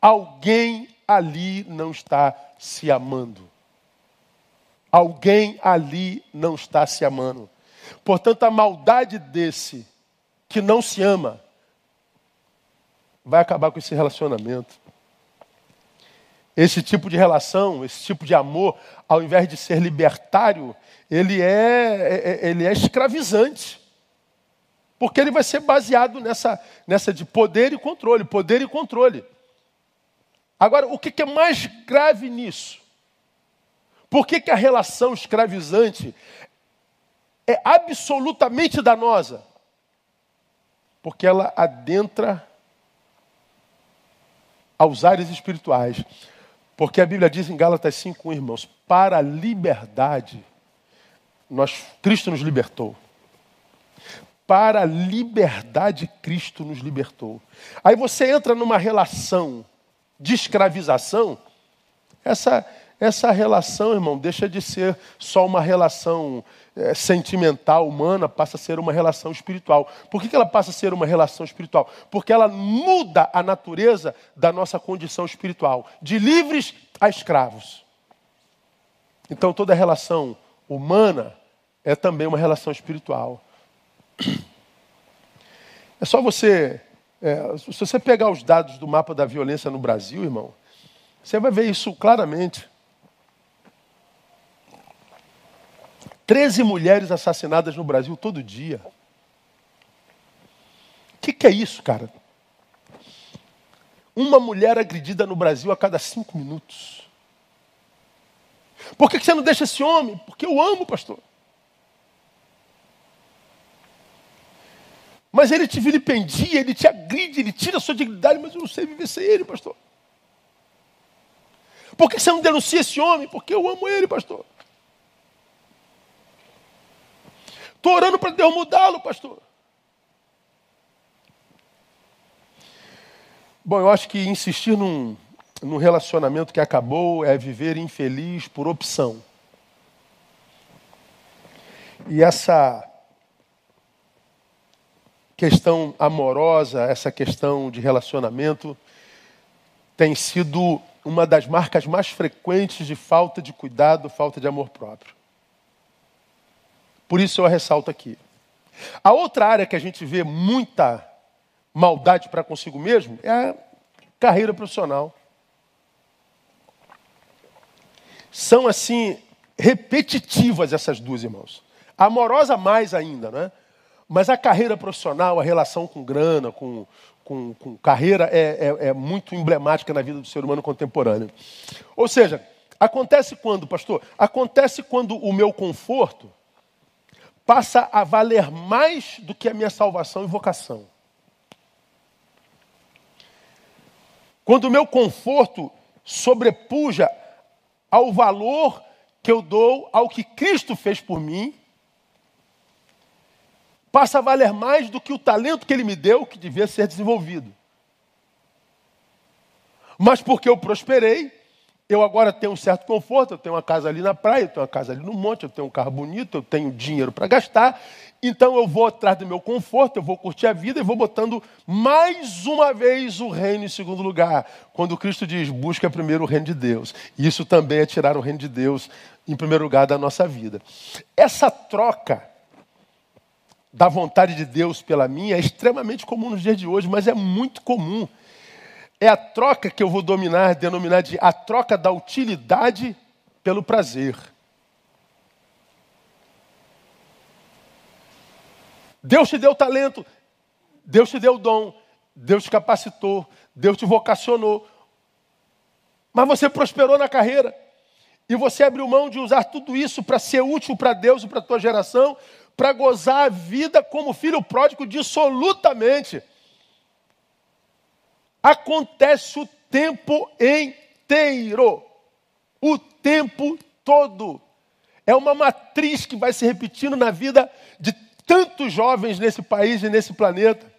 alguém ali não está se amando. Alguém ali não está se amando. Portanto, a maldade desse que não se ama vai acabar com esse relacionamento. Esse tipo de relação, esse tipo de amor, ao invés de ser libertário, ele é, é, é ele é escravizante. Porque ele vai ser baseado nessa, nessa de poder e controle, poder e controle. Agora, o que é mais grave nisso? Por que, que a relação escravizante é absolutamente danosa? Porque ela adentra aos ares espirituais. Porque a Bíblia diz em Gálatas 5, irmãos, para a liberdade, nós, Cristo nos libertou. Para a liberdade, Cristo nos libertou. Aí você entra numa relação de escravização, essa, essa relação, irmão, deixa de ser só uma relação é, sentimental, humana, passa a ser uma relação espiritual. Por que, que ela passa a ser uma relação espiritual? Porque ela muda a natureza da nossa condição espiritual, de livres a escravos. Então toda relação humana é também uma relação espiritual. É só você. É, se você pegar os dados do mapa da violência no Brasil, irmão, você vai ver isso claramente. 13 mulheres assassinadas no Brasil todo dia. O que, que, é isso, cara? Uma mulher agredida no Brasil a cada cinco minutos. Por que, que você não deixa esse homem? Porque eu amo, pastor. Mas ele te vilipendia, ele te agride, ele tira a sua dignidade, mas eu não sei viver sem ele, pastor. Por que você não denuncia esse homem? Porque eu amo ele, pastor. Estou orando para Deus mudá-lo, pastor. Bom, eu acho que insistir num, num relacionamento que acabou é viver infeliz por opção. E essa questão amorosa, essa questão de relacionamento, tem sido uma das marcas mais frequentes de falta de cuidado, falta de amor próprio. Por isso eu a ressalto aqui. A outra área que a gente vê muita maldade para consigo mesmo é a carreira profissional. São assim repetitivas essas duas, irmãos. amorosa mais ainda, né? Mas a carreira profissional, a relação com grana, com, com, com carreira, é, é, é muito emblemática na vida do ser humano contemporâneo. Ou seja, acontece quando, pastor? Acontece quando o meu conforto passa a valer mais do que a minha salvação e vocação. Quando o meu conforto sobrepuja ao valor que eu dou ao que Cristo fez por mim, passa a valer mais do que o talento que Ele me deu, que devia ser desenvolvido. Mas porque eu prosperei, eu agora tenho um certo conforto, eu tenho uma casa ali na praia, eu tenho uma casa ali no monte, eu tenho um carro bonito, eu tenho dinheiro para gastar. Então eu vou atrás do meu conforto, eu vou curtir a vida e vou botando mais uma vez o reino em segundo lugar. Quando Cristo diz, busca primeiro o reino de Deus. Isso também é tirar o reino de Deus em primeiro lugar da nossa vida. Essa troca da vontade de Deus pela minha é extremamente comum nos dias de hoje, mas é muito comum. É a troca que eu vou dominar, denominar de a troca da utilidade pelo prazer. Deus te deu talento, Deus te deu dom, Deus te capacitou, Deus te vocacionou. Mas você prosperou na carreira. E você abriu mão de usar tudo isso para ser útil para Deus e para a tua geração, para gozar a vida como filho pródigo dissolutamente. Acontece o tempo inteiro. O tempo todo. É uma matriz que vai se repetindo na vida de tantos jovens nesse país e nesse planeta.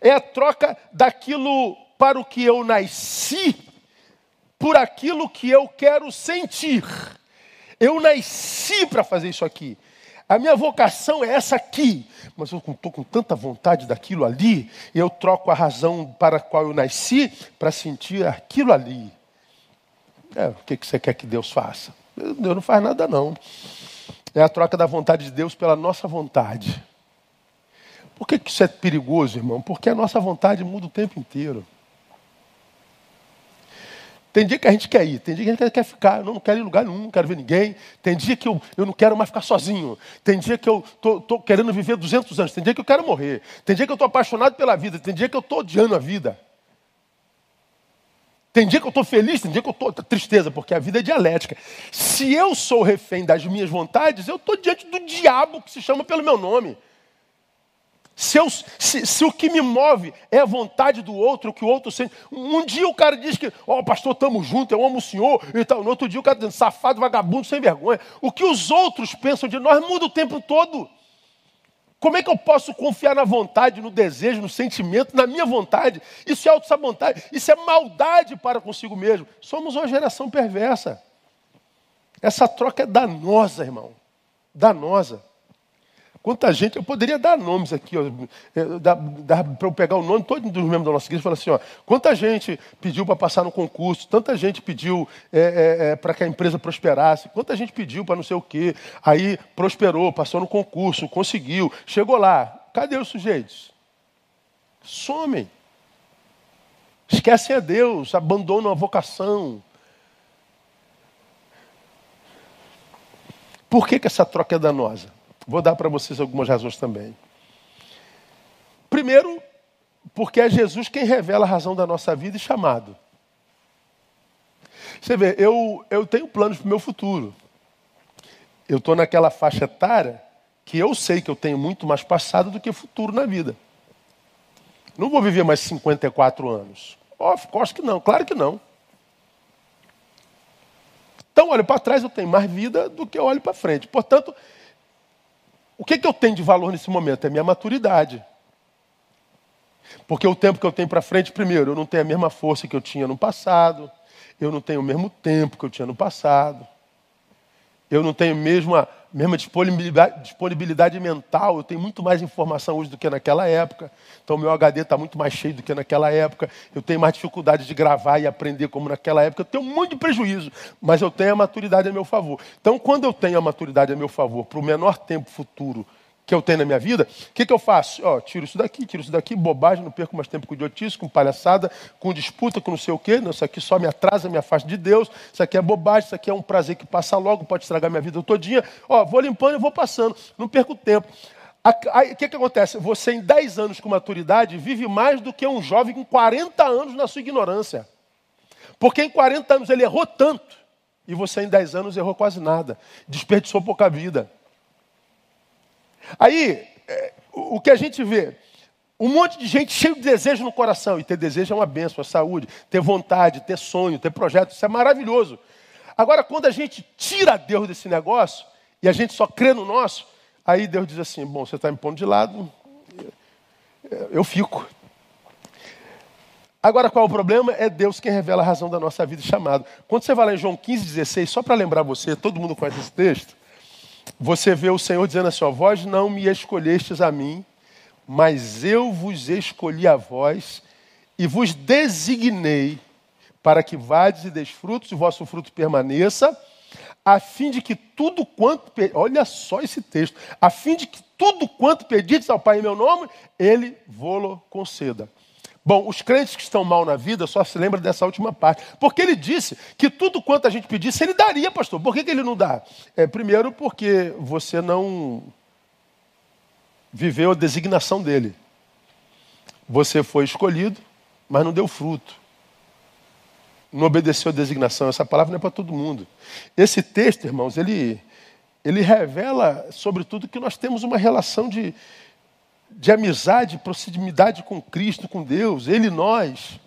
É a troca daquilo para o que eu nasci por aquilo que eu quero sentir. Eu nasci para fazer isso aqui. A minha vocação é essa aqui, mas eu estou com tanta vontade daquilo ali, eu troco a razão para a qual eu nasci para sentir aquilo ali. É, o que, que você quer que Deus faça? Deus não faz nada, não. É a troca da vontade de Deus pela nossa vontade. Por que isso é perigoso, irmão? Porque a nossa vontade muda o tempo inteiro. Tem dia que a gente quer ir, tem dia que a gente quer ficar, eu não quero ir em lugar nenhum, não quero ver ninguém. Tem dia que eu, eu não quero mais ficar sozinho. Tem dia que eu estou querendo viver 200 anos. Tem dia que eu quero morrer. Tem dia que eu estou apaixonado pela vida. Tem dia que eu estou odiando a vida. Tem dia que eu estou feliz, tem dia que eu estou tristeza, porque a vida é dialética. Se eu sou refém das minhas vontades, eu estou diante do diabo que se chama pelo meu nome. Se, eu, se, se, o que me move é a vontade do outro, que o outro sente. Um dia o cara diz que, ó, oh, pastor, estamos juntos, eu amo o senhor e tal. No outro dia o cara diz, safado, vagabundo, sem vergonha. O que os outros pensam de nós muda o tempo todo. Como é que eu posso confiar na vontade, no desejo, no sentimento, na minha vontade? Isso é autossabotagem, isso é maldade para consigo mesmo. Somos uma geração perversa. Essa troca é danosa, irmão. Danosa. Quanta gente, eu poderia dar nomes aqui, é, para eu pegar o nome todo dos membros da nossa igreja e falar assim: ó, quanta gente pediu para passar no concurso, tanta gente pediu é, é, para que a empresa prosperasse, quanta gente pediu para não sei o quê, aí prosperou, passou no concurso, conseguiu, chegou lá. Cadê os sujeitos? Somem. Esquecem a Deus, abandonam a vocação. Por que, que essa troca é danosa? Vou dar para vocês algumas razões também. Primeiro, porque é Jesus quem revela a razão da nossa vida e chamado. Você vê, eu, eu tenho planos para o meu futuro. Eu estou naquela faixa etária que eu sei que eu tenho muito mais passado do que futuro na vida. Não vou viver mais 54 anos. Óbvio, acho que não, claro que não. Então, olho para trás, eu tenho mais vida do que eu olho para frente. Portanto, o que, que eu tenho de valor nesse momento? É minha maturidade. Porque o tempo que eu tenho para frente, primeiro, eu não tenho a mesma força que eu tinha no passado, eu não tenho o mesmo tempo que eu tinha no passado, eu não tenho mesmo a mesma disponibilidade, disponibilidade mental, eu tenho muito mais informação hoje do que naquela época, então meu HD está muito mais cheio do que naquela época, eu tenho mais dificuldade de gravar e aprender como naquela época, eu tenho muito prejuízo, mas eu tenho a maturidade a meu favor. Então, quando eu tenho a maturidade a meu favor, para o menor tempo futuro que eu tenho na minha vida, o que, que eu faço? Ó, tiro isso daqui, tiro isso daqui, bobagem, não perco mais tempo com idiotice, com palhaçada, com disputa, com não sei o quê. Não, isso aqui só me atrasa, me afasta de Deus. Isso aqui é bobagem, isso aqui é um prazer que passa logo, pode estragar minha vida todinha. Ó, vou limpando e vou passando, não perco tempo. O que, que acontece? Você, em 10 anos com maturidade, vive mais do que um jovem com 40 anos na sua ignorância. Porque em 40 anos ele errou tanto, e você, em 10 anos, errou quase nada. Desperdiçou pouca vida. Aí, é, o que a gente vê? Um monte de gente cheio de desejo no coração. E ter desejo é uma benção, é saúde. Ter vontade, ter sonho, ter projeto, isso é maravilhoso. Agora, quando a gente tira Deus desse negócio e a gente só crê no nosso, aí Deus diz assim: bom, você está me pondo de lado, eu fico. Agora, qual é o problema? É Deus quem revela a razão da nossa vida e chamado. Quando você vai lá em João 15, 16, só para lembrar você, todo mundo conhece esse texto, você vê o Senhor dizendo assim: ó, vós não me escolhestes a mim, mas eu vos escolhi a vós e vos designei para que vades e desfrutos e vosso fruto permaneça, a fim de que tudo quanto, olha só esse texto, a fim de que tudo quanto pedides ao Pai em meu nome, Ele vô-lo conceda. Bom, os crentes que estão mal na vida só se lembram dessa última parte. Porque ele disse que tudo quanto a gente pedisse, ele daria, pastor. Por que, que ele não dá? É, primeiro, porque você não viveu a designação dele. Você foi escolhido, mas não deu fruto. Não obedeceu a designação. Essa palavra não é para todo mundo. Esse texto, irmãos, ele, ele revela, sobretudo, que nós temos uma relação de, de amizade, proximidade com Cristo, com Deus, Ele e nós.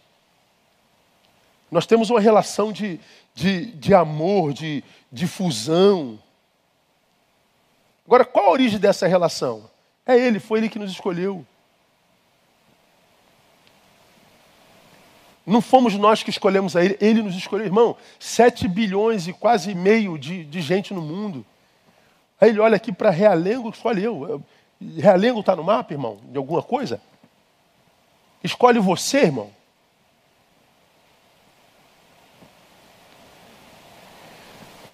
Nós temos uma relação de, de, de amor, de, de fusão. Agora, qual a origem dessa relação? É Ele, foi Ele que nos escolheu. Não fomos nós que escolhemos a Ele, Ele nos escolheu. Irmão, sete bilhões e quase meio de, de gente no mundo. Aí ele olha aqui para Realengo, escolhe eu. Realengo está no mapa, irmão, de alguma coisa? Escolhe você, irmão.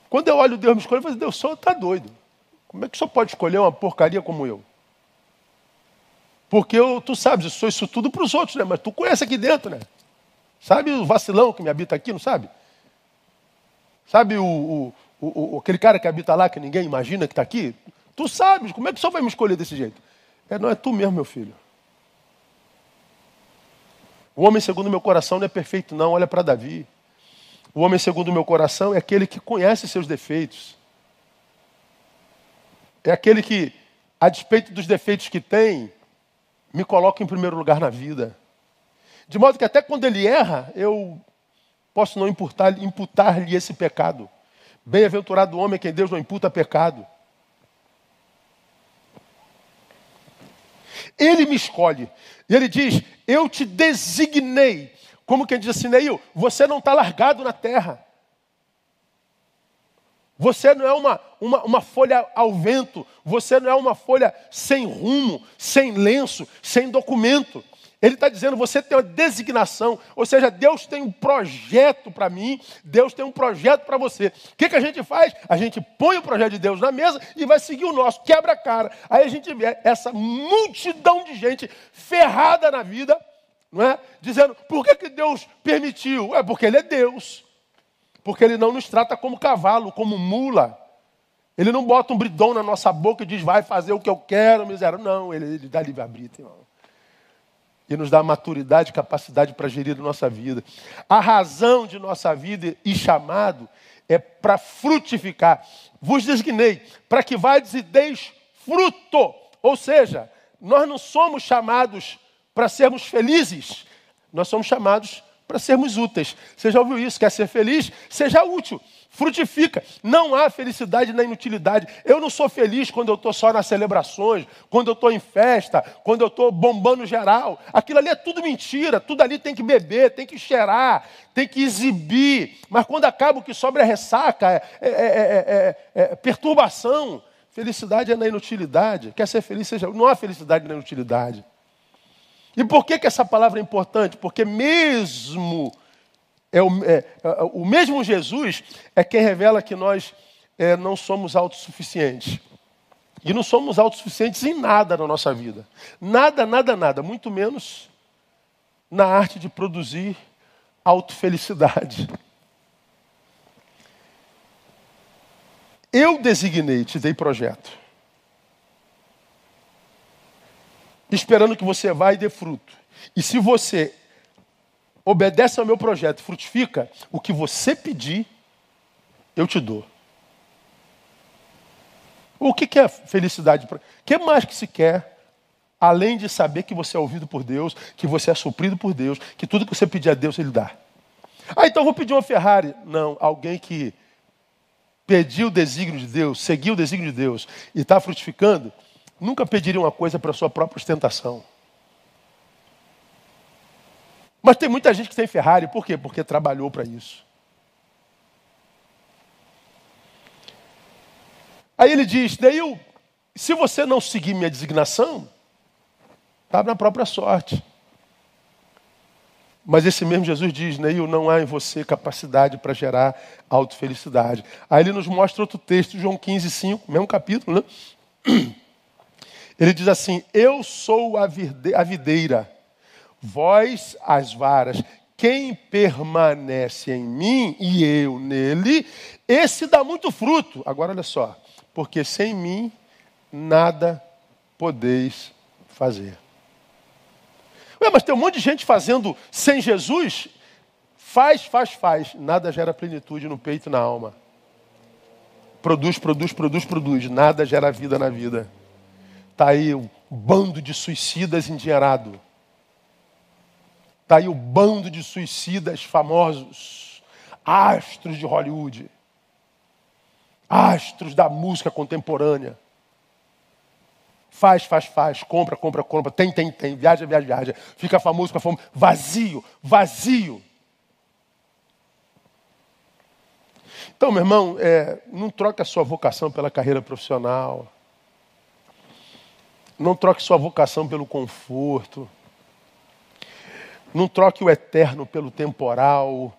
Quando eu olho Deus me escolhe, eu falo, Deus, o senhor está doido. Como é que o senhor pode escolher uma porcaria como eu? Porque eu, tu sabes, eu sou isso tudo para os outros, né? Mas tu conhece aqui dentro, né? Sabe o vacilão que me habita aqui, não sabe? Sabe o, o, o, aquele cara que habita lá, que ninguém imagina que está aqui? Tu sabes, como é que o senhor vai me escolher desse jeito? É, não é tu mesmo, meu filho. O homem segundo o meu coração não é perfeito, não. Olha para Davi. O homem segundo o meu coração é aquele que conhece seus defeitos. É aquele que, a despeito dos defeitos que tem, me coloca em primeiro lugar na vida. De modo que até quando ele erra, eu posso não imputar-lhe imputar esse pecado. Bem-aventurado o homem quem Deus não imputa pecado. Ele me escolhe. E ele diz: Eu te designei. Como quem diz assim, Neil, você não está largado na terra. Você não é uma, uma, uma, folha ao vento, você não é uma folha sem rumo, sem lenço, sem documento. Ele está dizendo, você tem uma designação, ou seja, Deus tem um projeto para mim, Deus tem um projeto para você. O que, que a gente faz? A gente põe o projeto de Deus na mesa e vai seguir o nosso, quebra a cara. Aí a gente vê essa multidão de gente ferrada na vida, não é? Dizendo, por que, que Deus permitiu? É porque Ele é Deus. Porque Ele não nos trata como cavalo, como mula. Ele não bota um bridão na nossa boca e diz, vai fazer o que eu quero, miséria. Não, Ele, ele dá livre-arbítrio, irmão e nos dá maturidade e capacidade para gerir nossa vida. A razão de nossa vida e chamado é para frutificar. Vos designei para que vades e deis fruto. Ou seja, nós não somos chamados para sermos felizes, nós somos chamados para sermos úteis. Você já ouviu isso? Quer ser feliz? Seja útil frutifica. Não há felicidade na inutilidade. Eu não sou feliz quando eu estou só nas celebrações, quando eu estou em festa, quando eu estou bombando geral. Aquilo ali é tudo mentira, tudo ali tem que beber, tem que cheirar, tem que exibir. Mas quando acaba o que sobra é ressaca, é, é, é, é perturbação. Felicidade é na inutilidade. Quer ser feliz, seja. Não há felicidade na inutilidade. E por que, que essa palavra é importante? Porque mesmo é o, é, é, o mesmo Jesus é quem revela que nós é, não somos autossuficientes. E não somos autossuficientes em nada na nossa vida. Nada, nada, nada. Muito menos na arte de produzir autofelicidade. Eu designei, te dei projeto. Esperando que você vá e dê fruto. E se você obedece ao meu projeto, frutifica, o que você pedir, eu te dou. O que é felicidade? O que mais que se quer? Além de saber que você é ouvido por Deus, que você é suprido por Deus, que tudo que você pedir a Deus, Ele dá. Ah, então eu vou pedir uma Ferrari. Não, alguém que pediu o desígnio de Deus, seguiu o desígnio de Deus e está frutificando, nunca pediria uma coisa para sua própria ostentação. Mas tem muita gente que tem Ferrari, por quê? Porque trabalhou para isso. Aí ele diz: Neil, se você não seguir minha designação, está na própria sorte. Mas esse mesmo Jesus diz, Neil, não há em você capacidade para gerar autofelicidade. Aí ele nos mostra outro texto, João 15, 5, mesmo capítulo, né? Ele diz assim: Eu sou a videira vós as varas. Quem permanece em mim e eu nele, esse dá muito fruto. Agora olha só, porque sem mim nada podeis fazer. Ué, mas tem um monte de gente fazendo sem Jesus. Faz, faz, faz. Nada gera plenitude no peito e na alma. Produz, produz, produz, produz. Nada gera vida na vida. Está aí o bando de suicidas endinheirado. Está aí o bando de suicidas famosos, astros de Hollywood, astros da música contemporânea. Faz, faz, faz, compra, compra, compra, tem, tem, tem, viaja, viaja, viaja. Fica famoso, fica famoso. Vazio, vazio. Então, meu irmão, é, não troque a sua vocação pela carreira profissional. Não troque sua vocação pelo conforto. Não troque o eterno pelo temporal.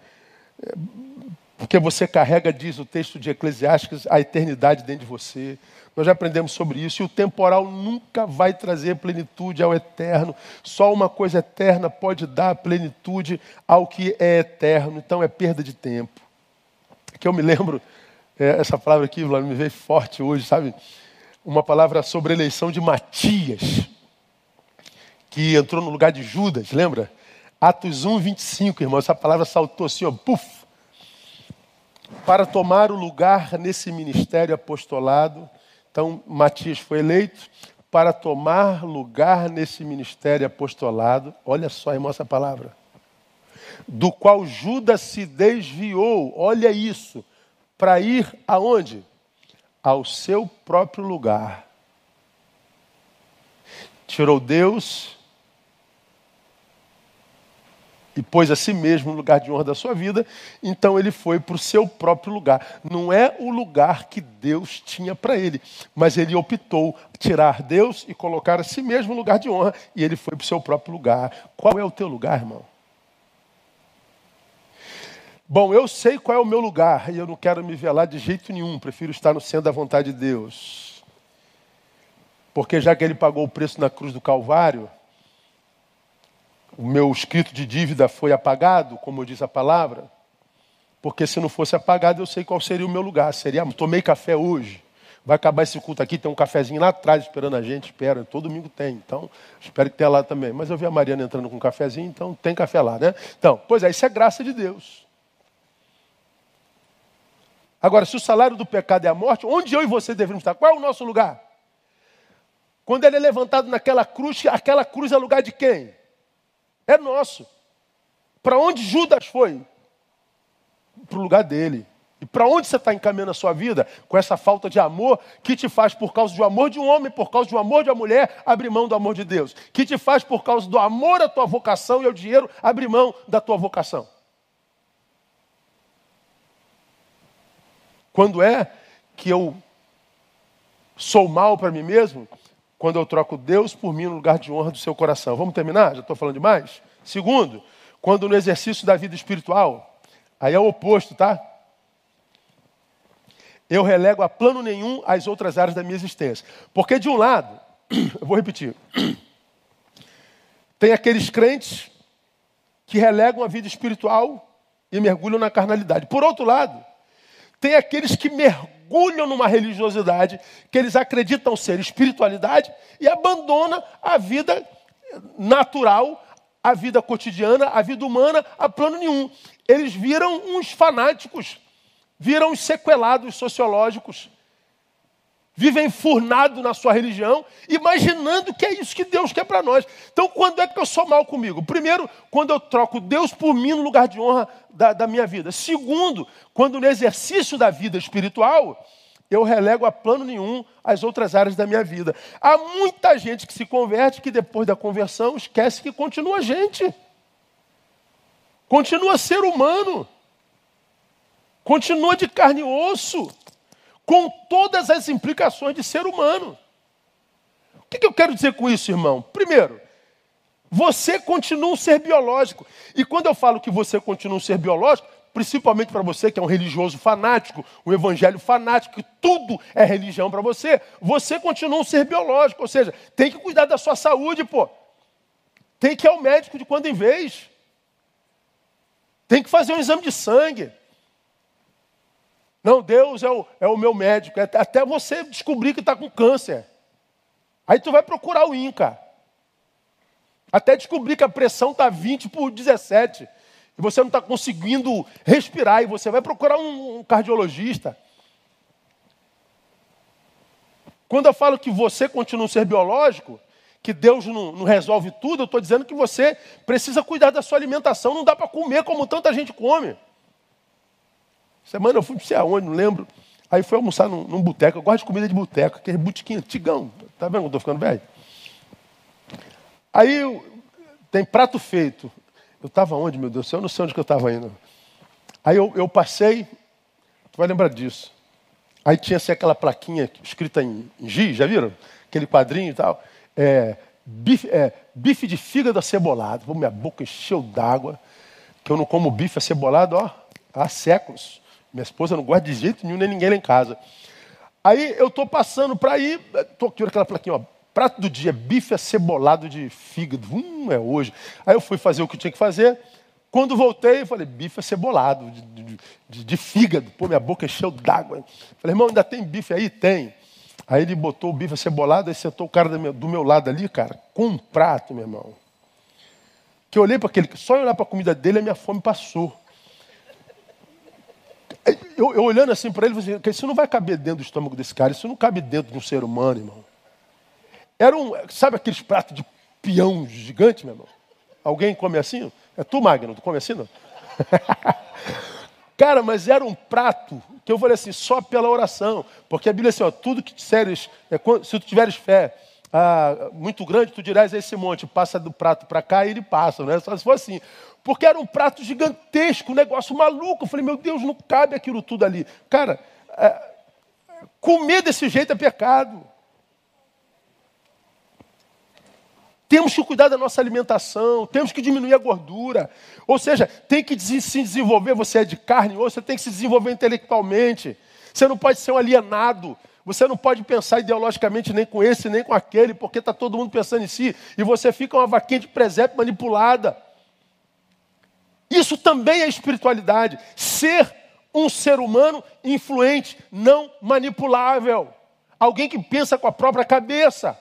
Porque você carrega, diz o texto de Eclesiastes, a eternidade dentro de você. Nós já aprendemos sobre isso. E o temporal nunca vai trazer plenitude ao eterno. Só uma coisa eterna pode dar plenitude ao que é eterno. Então é perda de tempo. Que eu me lembro, é, essa palavra aqui me veio forte hoje, sabe? Uma palavra sobre a eleição de Matias, que entrou no lugar de Judas, lembra? Atos 1, 25, irmão. Essa palavra saltou assim, ó, puf. Para tomar o lugar nesse ministério apostolado. Então, Matias foi eleito para tomar lugar nesse ministério apostolado. Olha só, irmão, essa palavra. Do qual Judas se desviou. Olha isso. Para ir aonde? Ao seu próprio lugar. Tirou Deus e pôs a si mesmo no lugar de honra da sua vida, então ele foi para o seu próprio lugar. Não é o lugar que Deus tinha para ele, mas ele optou tirar Deus e colocar a si mesmo no lugar de honra, e ele foi para o seu próprio lugar. Qual é o teu lugar, irmão? Bom, eu sei qual é o meu lugar, e eu não quero me velar de jeito nenhum, prefiro estar no centro da vontade de Deus. Porque já que ele pagou o preço na cruz do Calvário, o meu escrito de dívida foi apagado, como diz a palavra, porque se não fosse apagado, eu sei qual seria o meu lugar. Seria, tomei café hoje. Vai acabar esse culto aqui, tem um cafezinho lá atrás esperando a gente, espera, todo domingo tem. Então, espero que tenha lá também. Mas eu vi a Mariana entrando com um cafezinho, então tem café lá, né? Então, pois é, isso é graça de Deus. Agora, se o salário do pecado é a morte, onde eu e você devemos estar? Qual é o nosso lugar? Quando ele é levantado naquela cruz, aquela cruz é lugar de quem? É nosso. Para onde Judas foi? Para o lugar dele. E para onde você está encaminhando a sua vida? Com essa falta de amor que te faz, por causa do amor de um homem, por causa do amor de uma mulher, abrir mão do amor de Deus. Que te faz, por causa do amor à tua vocação e ao dinheiro, abrir mão da tua vocação. Quando é que eu sou mal para mim mesmo? Quando eu troco Deus por mim no lugar de honra do seu coração. Vamos terminar? Já estou falando demais? Segundo, quando no exercício da vida espiritual, aí é o oposto, tá? Eu relego a plano nenhum as outras áreas da minha existência. Porque de um lado, eu vou repetir, tem aqueles crentes que relegam a vida espiritual e mergulham na carnalidade. Por outro lado, tem aqueles que mergulham mergulham numa religiosidade que eles acreditam ser espiritualidade e abandona a vida natural, a vida cotidiana, a vida humana a plano nenhum. Eles viram uns fanáticos, viram uns sequelados sociológicos vivem furnado na sua religião, imaginando que é isso que Deus quer para nós. Então, quando é que eu sou mal comigo? Primeiro, quando eu troco Deus por mim no lugar de honra da, da minha vida. Segundo, quando no exercício da vida espiritual, eu relego a plano nenhum as outras áreas da minha vida. Há muita gente que se converte que depois da conversão esquece que continua gente. Continua ser humano. Continua de carne e osso com todas as implicações de ser humano. O que, eu quero dizer com isso, irmão? Primeiro, você continua um ser biológico. E quando eu falo que você continua um ser biológico, principalmente para você que é um religioso fanático, um evangelho fanático, que tudo é religião para você, você continua um ser biológico, ou seja, tem que cuidar da sua saúde, pô. tem que ir ao médico de quando em vez. Tem que fazer um exame de sangue. Não, Deus é o, é o meu médico. É até você descobrir que está com câncer. Aí tu vai procurar o INCA. Até descobrir que a pressão está 20 por 17. E você não está conseguindo respirar. E você vai procurar um, um cardiologista. Quando eu falo que você continua um ser biológico, que Deus não, não resolve tudo, eu estou dizendo que você precisa cuidar da sua alimentação. Não dá para comer como tanta gente come. Semana eu fui não sei aonde, não lembro. Aí fui almoçar num, num boteco. Eu gosto de comida de boteco, aquele botequinho antigão. Tá vendo que eu estou ficando velho? Aí tem prato feito. Eu estava onde, meu Deus do céu? Eu não sei onde que eu estava indo. Aí eu, eu passei, tu vai lembrar disso. Aí tinha assim, aquela plaquinha escrita em, em giz, já viram? Aquele quadrinho e tal. É, bife, é, bife de fígado acebolado. Pô, minha boca encheu d'água, que eu não como bife acebolado ó, há séculos. Minha esposa não gosta de jeito nenhum, nem ninguém lá em casa. Aí eu estou passando para ir, estou aqui aquela plaquinha, ó, prato do dia, bife acebolado de fígado. Hum, é hoje. Aí eu fui fazer o que tinha que fazer. Quando voltei, eu falei, bife acebolado, de, de, de, fígado. Pô, minha boca encheu d'água. Falei, irmão, ainda tem bife aí? Tem. Aí ele botou o bife acebolado, aí sentou o cara do meu, do meu lado ali, cara, com um prato, meu irmão. Que eu olhei para aquele, só olhar para a comida dele, a minha fome passou. Eu, eu olhando assim para ele, eu falei, assim, isso não vai caber dentro do estômago desse cara, isso não cabe dentro de um ser humano, irmão. Era um, sabe aqueles pratos de peão gigante, meu irmão? Alguém come assim? É tu, Magno, tu come assim, não? Cara, mas era um prato que eu falei assim, só pela oração. Porque a Bíblia é assim, ó, tudo que disseres, é, se tu tiveres fé ah, muito grande, tu dirás esse monte, passa do prato para cá e ele passa, né? Só se for assim. Porque era um prato gigantesco, um negócio maluco. Eu falei, meu Deus, não cabe aquilo tudo ali. Cara, é, comer desse jeito é pecado. Temos que cuidar da nossa alimentação, temos que diminuir a gordura. Ou seja, tem que se desenvolver, você é de carne ou você tem que se desenvolver intelectualmente. Você não pode ser um alienado. Você não pode pensar ideologicamente nem com esse, nem com aquele, porque está todo mundo pensando em si. E você fica uma vaquinha de presépio manipulada. Isso também é espiritualidade. Ser um ser humano influente, não manipulável. Alguém que pensa com a própria cabeça.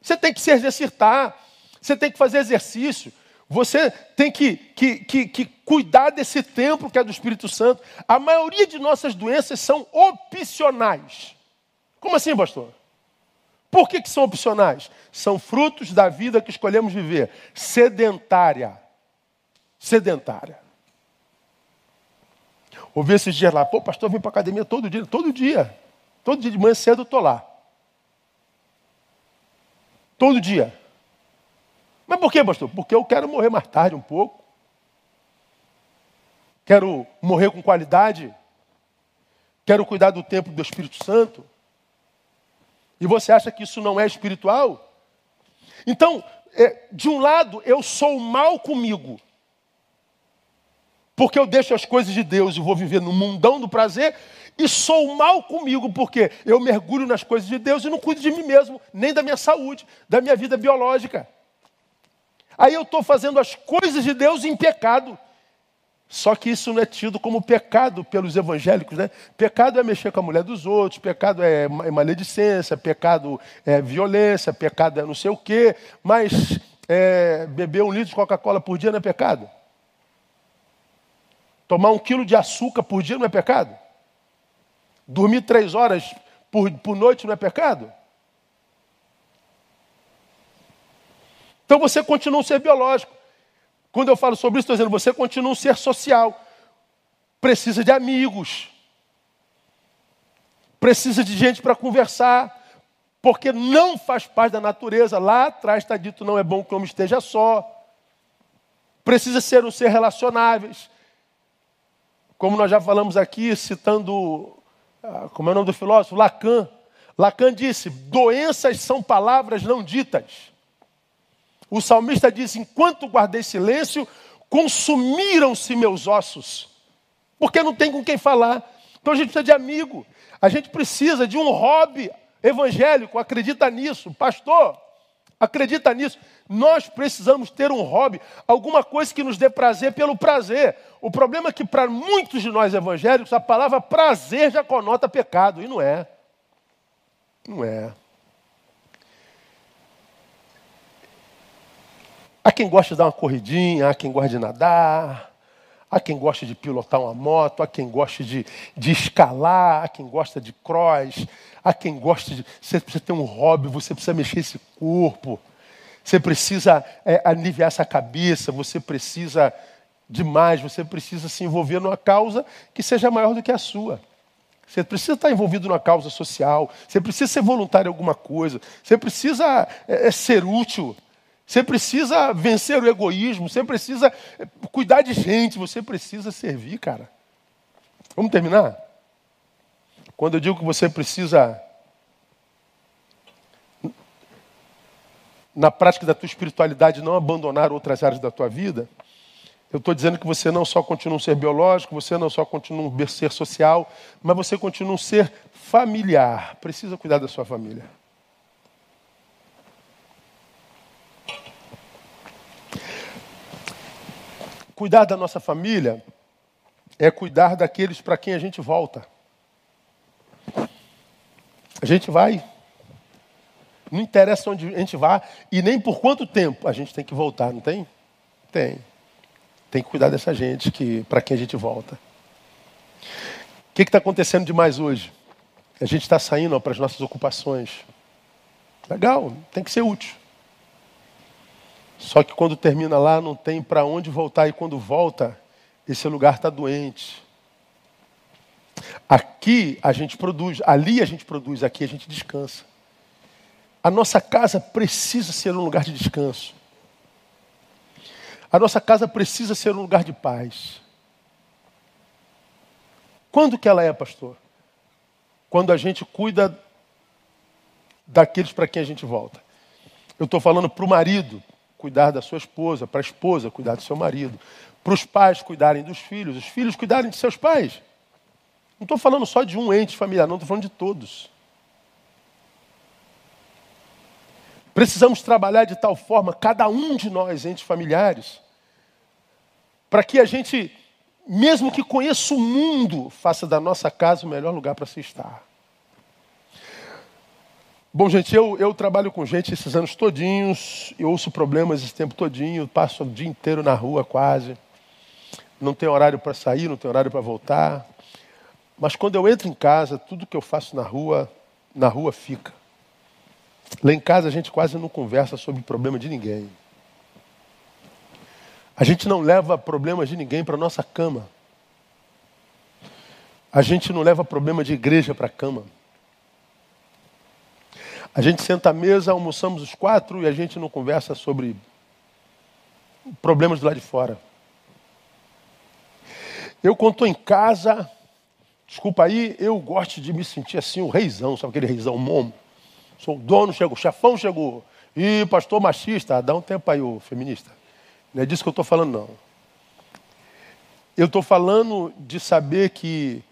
Você tem que se exercitar, você tem que fazer exercício, você tem que, que, que, que cuidar desse templo que é do Espírito Santo. A maioria de nossas doenças são opcionais. Como assim, pastor? Por que, que são opcionais? São frutos da vida que escolhemos viver, sedentária. Sedentária. Ouvi esses dias lá, pô, pastor, vem para academia todo dia, todo dia. Todo dia de manhã cedo eu estou lá. Todo dia. Mas por quê, pastor? Porque eu quero morrer mais tarde um pouco. Quero morrer com qualidade. Quero cuidar do tempo do Espírito Santo. E você acha que isso não é espiritual? Então, é, de um lado, eu sou mal comigo. Porque eu deixo as coisas de Deus e vou viver no mundão do prazer e sou mal comigo, porque eu mergulho nas coisas de Deus e não cuido de mim mesmo, nem da minha saúde, da minha vida biológica. Aí eu estou fazendo as coisas de Deus em pecado. Só que isso não é tido como pecado pelos evangélicos, né? Pecado é mexer com a mulher dos outros, pecado é, é maledicência, pecado é violência, pecado é não sei o quê, mas é, beber um litro de Coca-Cola por dia não é pecado? Tomar um quilo de açúcar por dia não é pecado? Dormir três horas por, por noite não é pecado? Então você continua um ser biológico. Quando eu falo sobre isso, estou dizendo, você continua um ser social. Precisa de amigos. Precisa de gente para conversar. Porque não faz parte da natureza. Lá atrás está dito, não é bom que o homem esteja só. Precisa ser um ser relacionáveis. Como nós já falamos aqui, citando ah, como é o nome do filósofo? Lacan. Lacan disse: doenças são palavras não ditas. O salmista disse: enquanto guardei silêncio, consumiram-se meus ossos, porque não tem com quem falar. Então a gente precisa de amigo, a gente precisa de um hobby evangélico, acredita nisso. Pastor, Acredita nisso? Nós precisamos ter um hobby, alguma coisa que nos dê prazer pelo prazer. O problema é que para muitos de nós evangélicos a palavra prazer já conota pecado, e não é. Não é. Há quem gosta de dar uma corridinha, há quem gosta de nadar, há quem gosta de pilotar uma moto, há quem gosta de, de escalar, há quem gosta de cross, há quem gosta de. Você precisa ter um hobby, você precisa mexer esse corpo, você precisa é, aliviar essa cabeça, você precisa demais, você precisa se envolver numa causa que seja maior do que a sua. Você precisa estar envolvido numa causa social, você precisa ser voluntário em alguma coisa, você precisa é, é ser útil. Você precisa vencer o egoísmo, você precisa cuidar de gente, você precisa servir, cara. Vamos terminar? Quando eu digo que você precisa, na prática da tua espiritualidade, não abandonar outras áreas da tua vida, eu estou dizendo que você não só continua um ser biológico, você não só continua um ser social, mas você continua um ser familiar. Precisa cuidar da sua família. Cuidar da nossa família é cuidar daqueles para quem a gente volta. A gente vai. Não interessa onde a gente vá e nem por quanto tempo a gente tem que voltar, não tem? Tem. Tem que cuidar dessa gente que para quem a gente volta. O que está acontecendo demais hoje? A gente está saindo para as nossas ocupações. Legal, tem que ser útil. Só que quando termina lá, não tem para onde voltar, e quando volta, esse lugar está doente. Aqui a gente produz, ali a gente produz, aqui a gente descansa. A nossa casa precisa ser um lugar de descanso. A nossa casa precisa ser um lugar de paz. Quando que ela é, pastor? Quando a gente cuida daqueles para quem a gente volta. Eu estou falando para o marido, cuidar da sua esposa, para a esposa cuidar do seu marido, para os pais cuidarem dos filhos, os filhos cuidarem de seus pais. Não estou falando só de um ente familiar, não estou falando de todos. Precisamos trabalhar de tal forma, cada um de nós, entes familiares, para que a gente, mesmo que conheça o mundo, faça da nossa casa o melhor lugar para se estar. Bom, gente, eu, eu trabalho com gente esses anos todinhos, eu ouço problemas esse tempo todinho, passo o dia inteiro na rua quase. Não tem horário para sair, não tem horário para voltar. Mas quando eu entro em casa, tudo que eu faço na rua, na rua fica. Lá em casa a gente quase não conversa sobre problema de ninguém. A gente não leva problemas de ninguém para nossa cama. A gente não leva problema de igreja para a cama. A gente senta à mesa, almoçamos os quatro e a gente não conversa sobre problemas do lado de fora. Eu, estou em casa, desculpa aí, eu gosto de me sentir assim, o reizão, sabe aquele reizão momo? Sou o dono, chegou, o chefão chegou. E pastor machista, dá um tempo aí, o feminista. Não é disso que eu estou falando, não. Eu estou falando de saber que,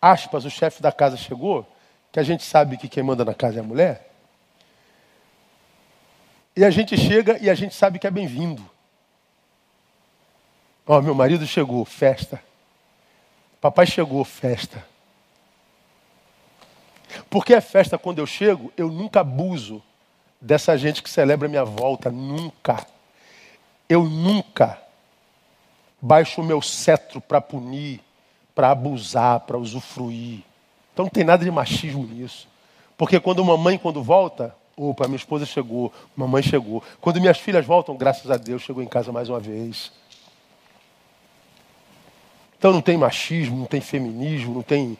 aspas, o chefe da casa chegou que a gente sabe que quem manda na casa é a mulher. E a gente chega e a gente sabe que é bem-vindo. Ó, oh, meu marido chegou, festa. Papai chegou, festa. Porque é festa quando eu chego, eu nunca abuso dessa gente que celebra minha volta, nunca. Eu nunca baixo o meu cetro para punir, para abusar, para usufruir. Então não tem nada de machismo nisso. Porque quando mamãe, quando volta, opa, minha esposa chegou, mamãe chegou. Quando minhas filhas voltam, graças a Deus, chegou em casa mais uma vez. Então não tem machismo, não tem feminismo, não tem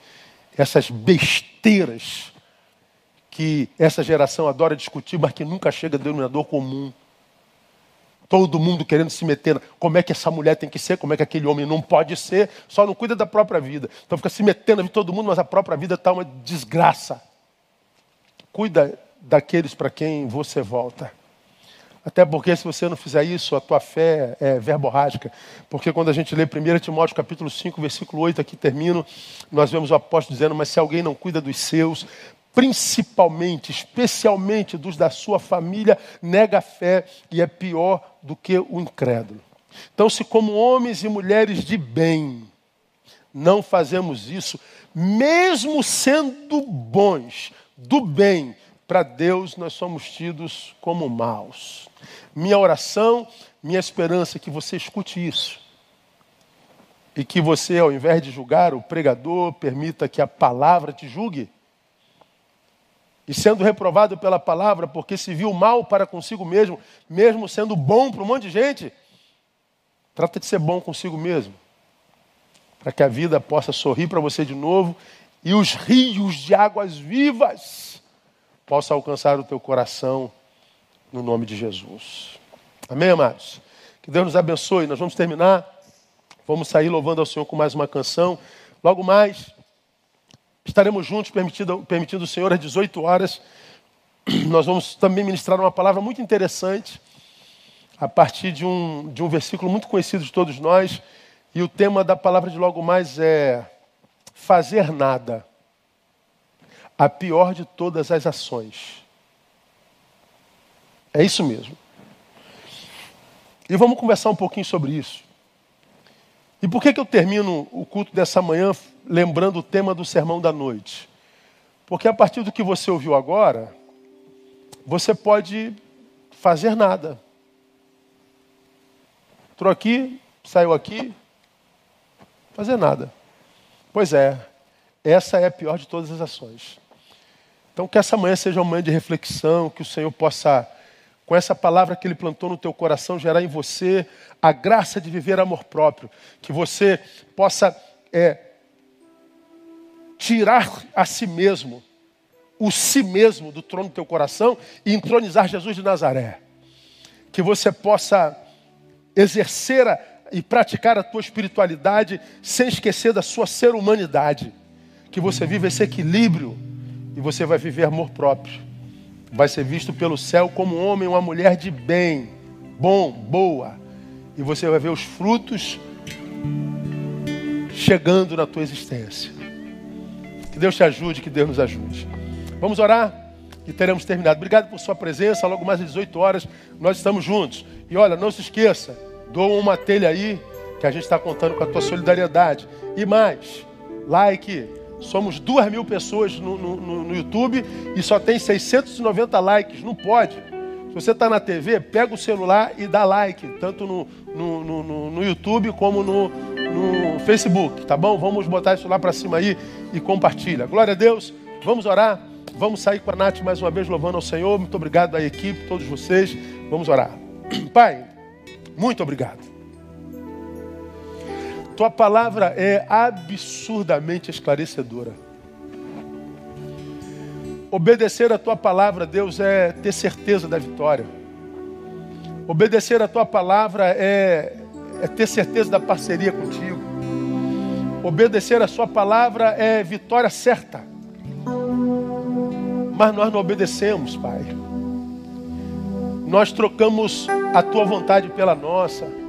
essas besteiras que essa geração adora discutir, mas que nunca chega a denominador comum. Todo mundo querendo se meter. Como é que essa mulher tem que ser? Como é que aquele homem não pode ser? Só não cuida da própria vida. Então fica se metendo de todo mundo, mas a própria vida está uma desgraça. Cuida daqueles para quem você volta. Até porque se você não fizer isso, a tua fé é verborrágica. Porque quando a gente lê 1 Timóteo capítulo 5, versículo 8, aqui termino, nós vemos o apóstolo dizendo, mas se alguém não cuida dos seus, principalmente, especialmente dos da sua família, nega a fé e é pior do que o incrédulo. Então, se como homens e mulheres de bem não fazemos isso, mesmo sendo bons, do bem, para Deus nós somos tidos como maus. Minha oração, minha esperança é que você escute isso. E que você, ao invés de julgar o pregador, permita que a palavra te julgue e sendo reprovado pela palavra, porque se viu mal para consigo mesmo, mesmo sendo bom para um monte de gente, trata de ser bom consigo mesmo, para que a vida possa sorrir para você de novo e os rios de águas vivas possam alcançar o teu coração no nome de Jesus. Amém, amados? Que Deus nos abençoe. Nós vamos terminar, vamos sair louvando ao Senhor com mais uma canção. Logo mais, Estaremos juntos, permitido, permitindo o Senhor, às 18 horas. Nós vamos também ministrar uma palavra muito interessante, a partir de um, de um versículo muito conhecido de todos nós. E o tema da palavra de logo mais é fazer nada. A pior de todas as ações. É isso mesmo. E vamos conversar um pouquinho sobre isso. E por que, que eu termino o culto dessa manhã lembrando o tema do sermão da noite? Porque a partir do que você ouviu agora, você pode fazer nada. Entrou aqui, saiu aqui, fazer nada. Pois é, essa é a pior de todas as ações. Então, que essa manhã seja uma manhã de reflexão, que o Senhor possa com essa palavra que Ele plantou no teu coração, gerar em você a graça de viver amor próprio. Que você possa é, tirar a si mesmo, o si mesmo do trono do teu coração e entronizar Jesus de Nazaré. Que você possa exercer a, e praticar a tua espiritualidade sem esquecer da sua ser humanidade. Que você viva esse equilíbrio e você vai viver amor próprio vai ser visto pelo céu como um homem, uma mulher de bem, bom, boa. E você vai ver os frutos chegando na tua existência. Que Deus te ajude, que Deus nos ajude. Vamos orar e teremos terminado. Obrigado por sua presença. Logo mais às 18 horas nós estamos juntos. E olha, não se esqueça, doa uma telha aí que a gente está contando com a tua solidariedade. E mais, like, Somos duas mil pessoas no, no, no, YouTube e só tem 690 likes. Não pode. Se você está na TV, pega o celular e dá like, tanto no, no, no YouTube como no, no Facebook, tá bom? Vamos botar isso lá para cima aí e compartilha. Glória a Deus. Vamos orar. Vamos sair com a Nath mais uma vez louvando ao Senhor. Muito obrigado à equipe, todos vocês. Vamos orar. Pai, muito obrigado. Tua palavra é absurdamente esclarecedora. Obedecer a tua palavra, Deus, é ter certeza da vitória. Obedecer a tua palavra é, é ter certeza da parceria contigo. Obedecer a sua palavra é vitória certa. Mas nós não obedecemos, Pai. Nós trocamos a tua vontade pela nossa.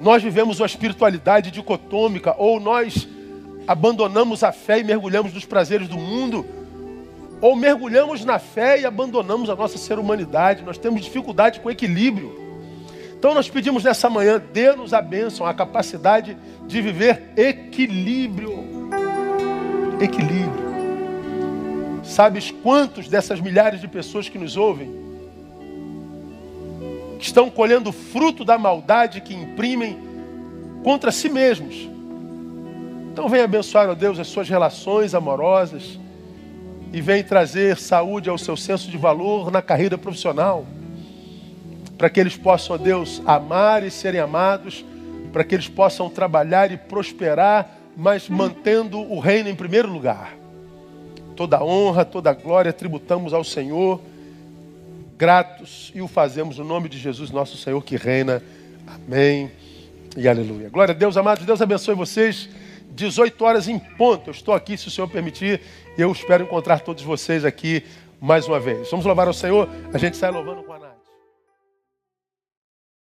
Nós vivemos uma espiritualidade dicotômica, ou nós abandonamos a fé e mergulhamos nos prazeres do mundo, ou mergulhamos na fé e abandonamos a nossa ser humanidade. Nós temos dificuldade com equilíbrio. Então nós pedimos nessa manhã, dê-nos a bênção, a capacidade de viver equilíbrio. Equilíbrio. Sabes quantos dessas milhares de pessoas que nos ouvem que estão colhendo fruto da maldade que imprimem contra si mesmos. Então vem abençoar, ó Deus, as suas relações amorosas e vem trazer saúde ao seu senso de valor na carreira profissional, para que eles possam, ó Deus, amar e serem amados, para que eles possam trabalhar e prosperar, mas mantendo o reino em primeiro lugar. Toda honra, toda glória tributamos ao Senhor gratos e o fazemos no nome de Jesus, nosso Senhor que reina. Amém e aleluia. Glória a Deus, amados. Deus abençoe vocês. 18 horas em ponto. Eu estou aqui, se o Senhor permitir, eu espero encontrar todos vocês aqui mais uma vez. Vamos louvar ao Senhor. A gente sai louvando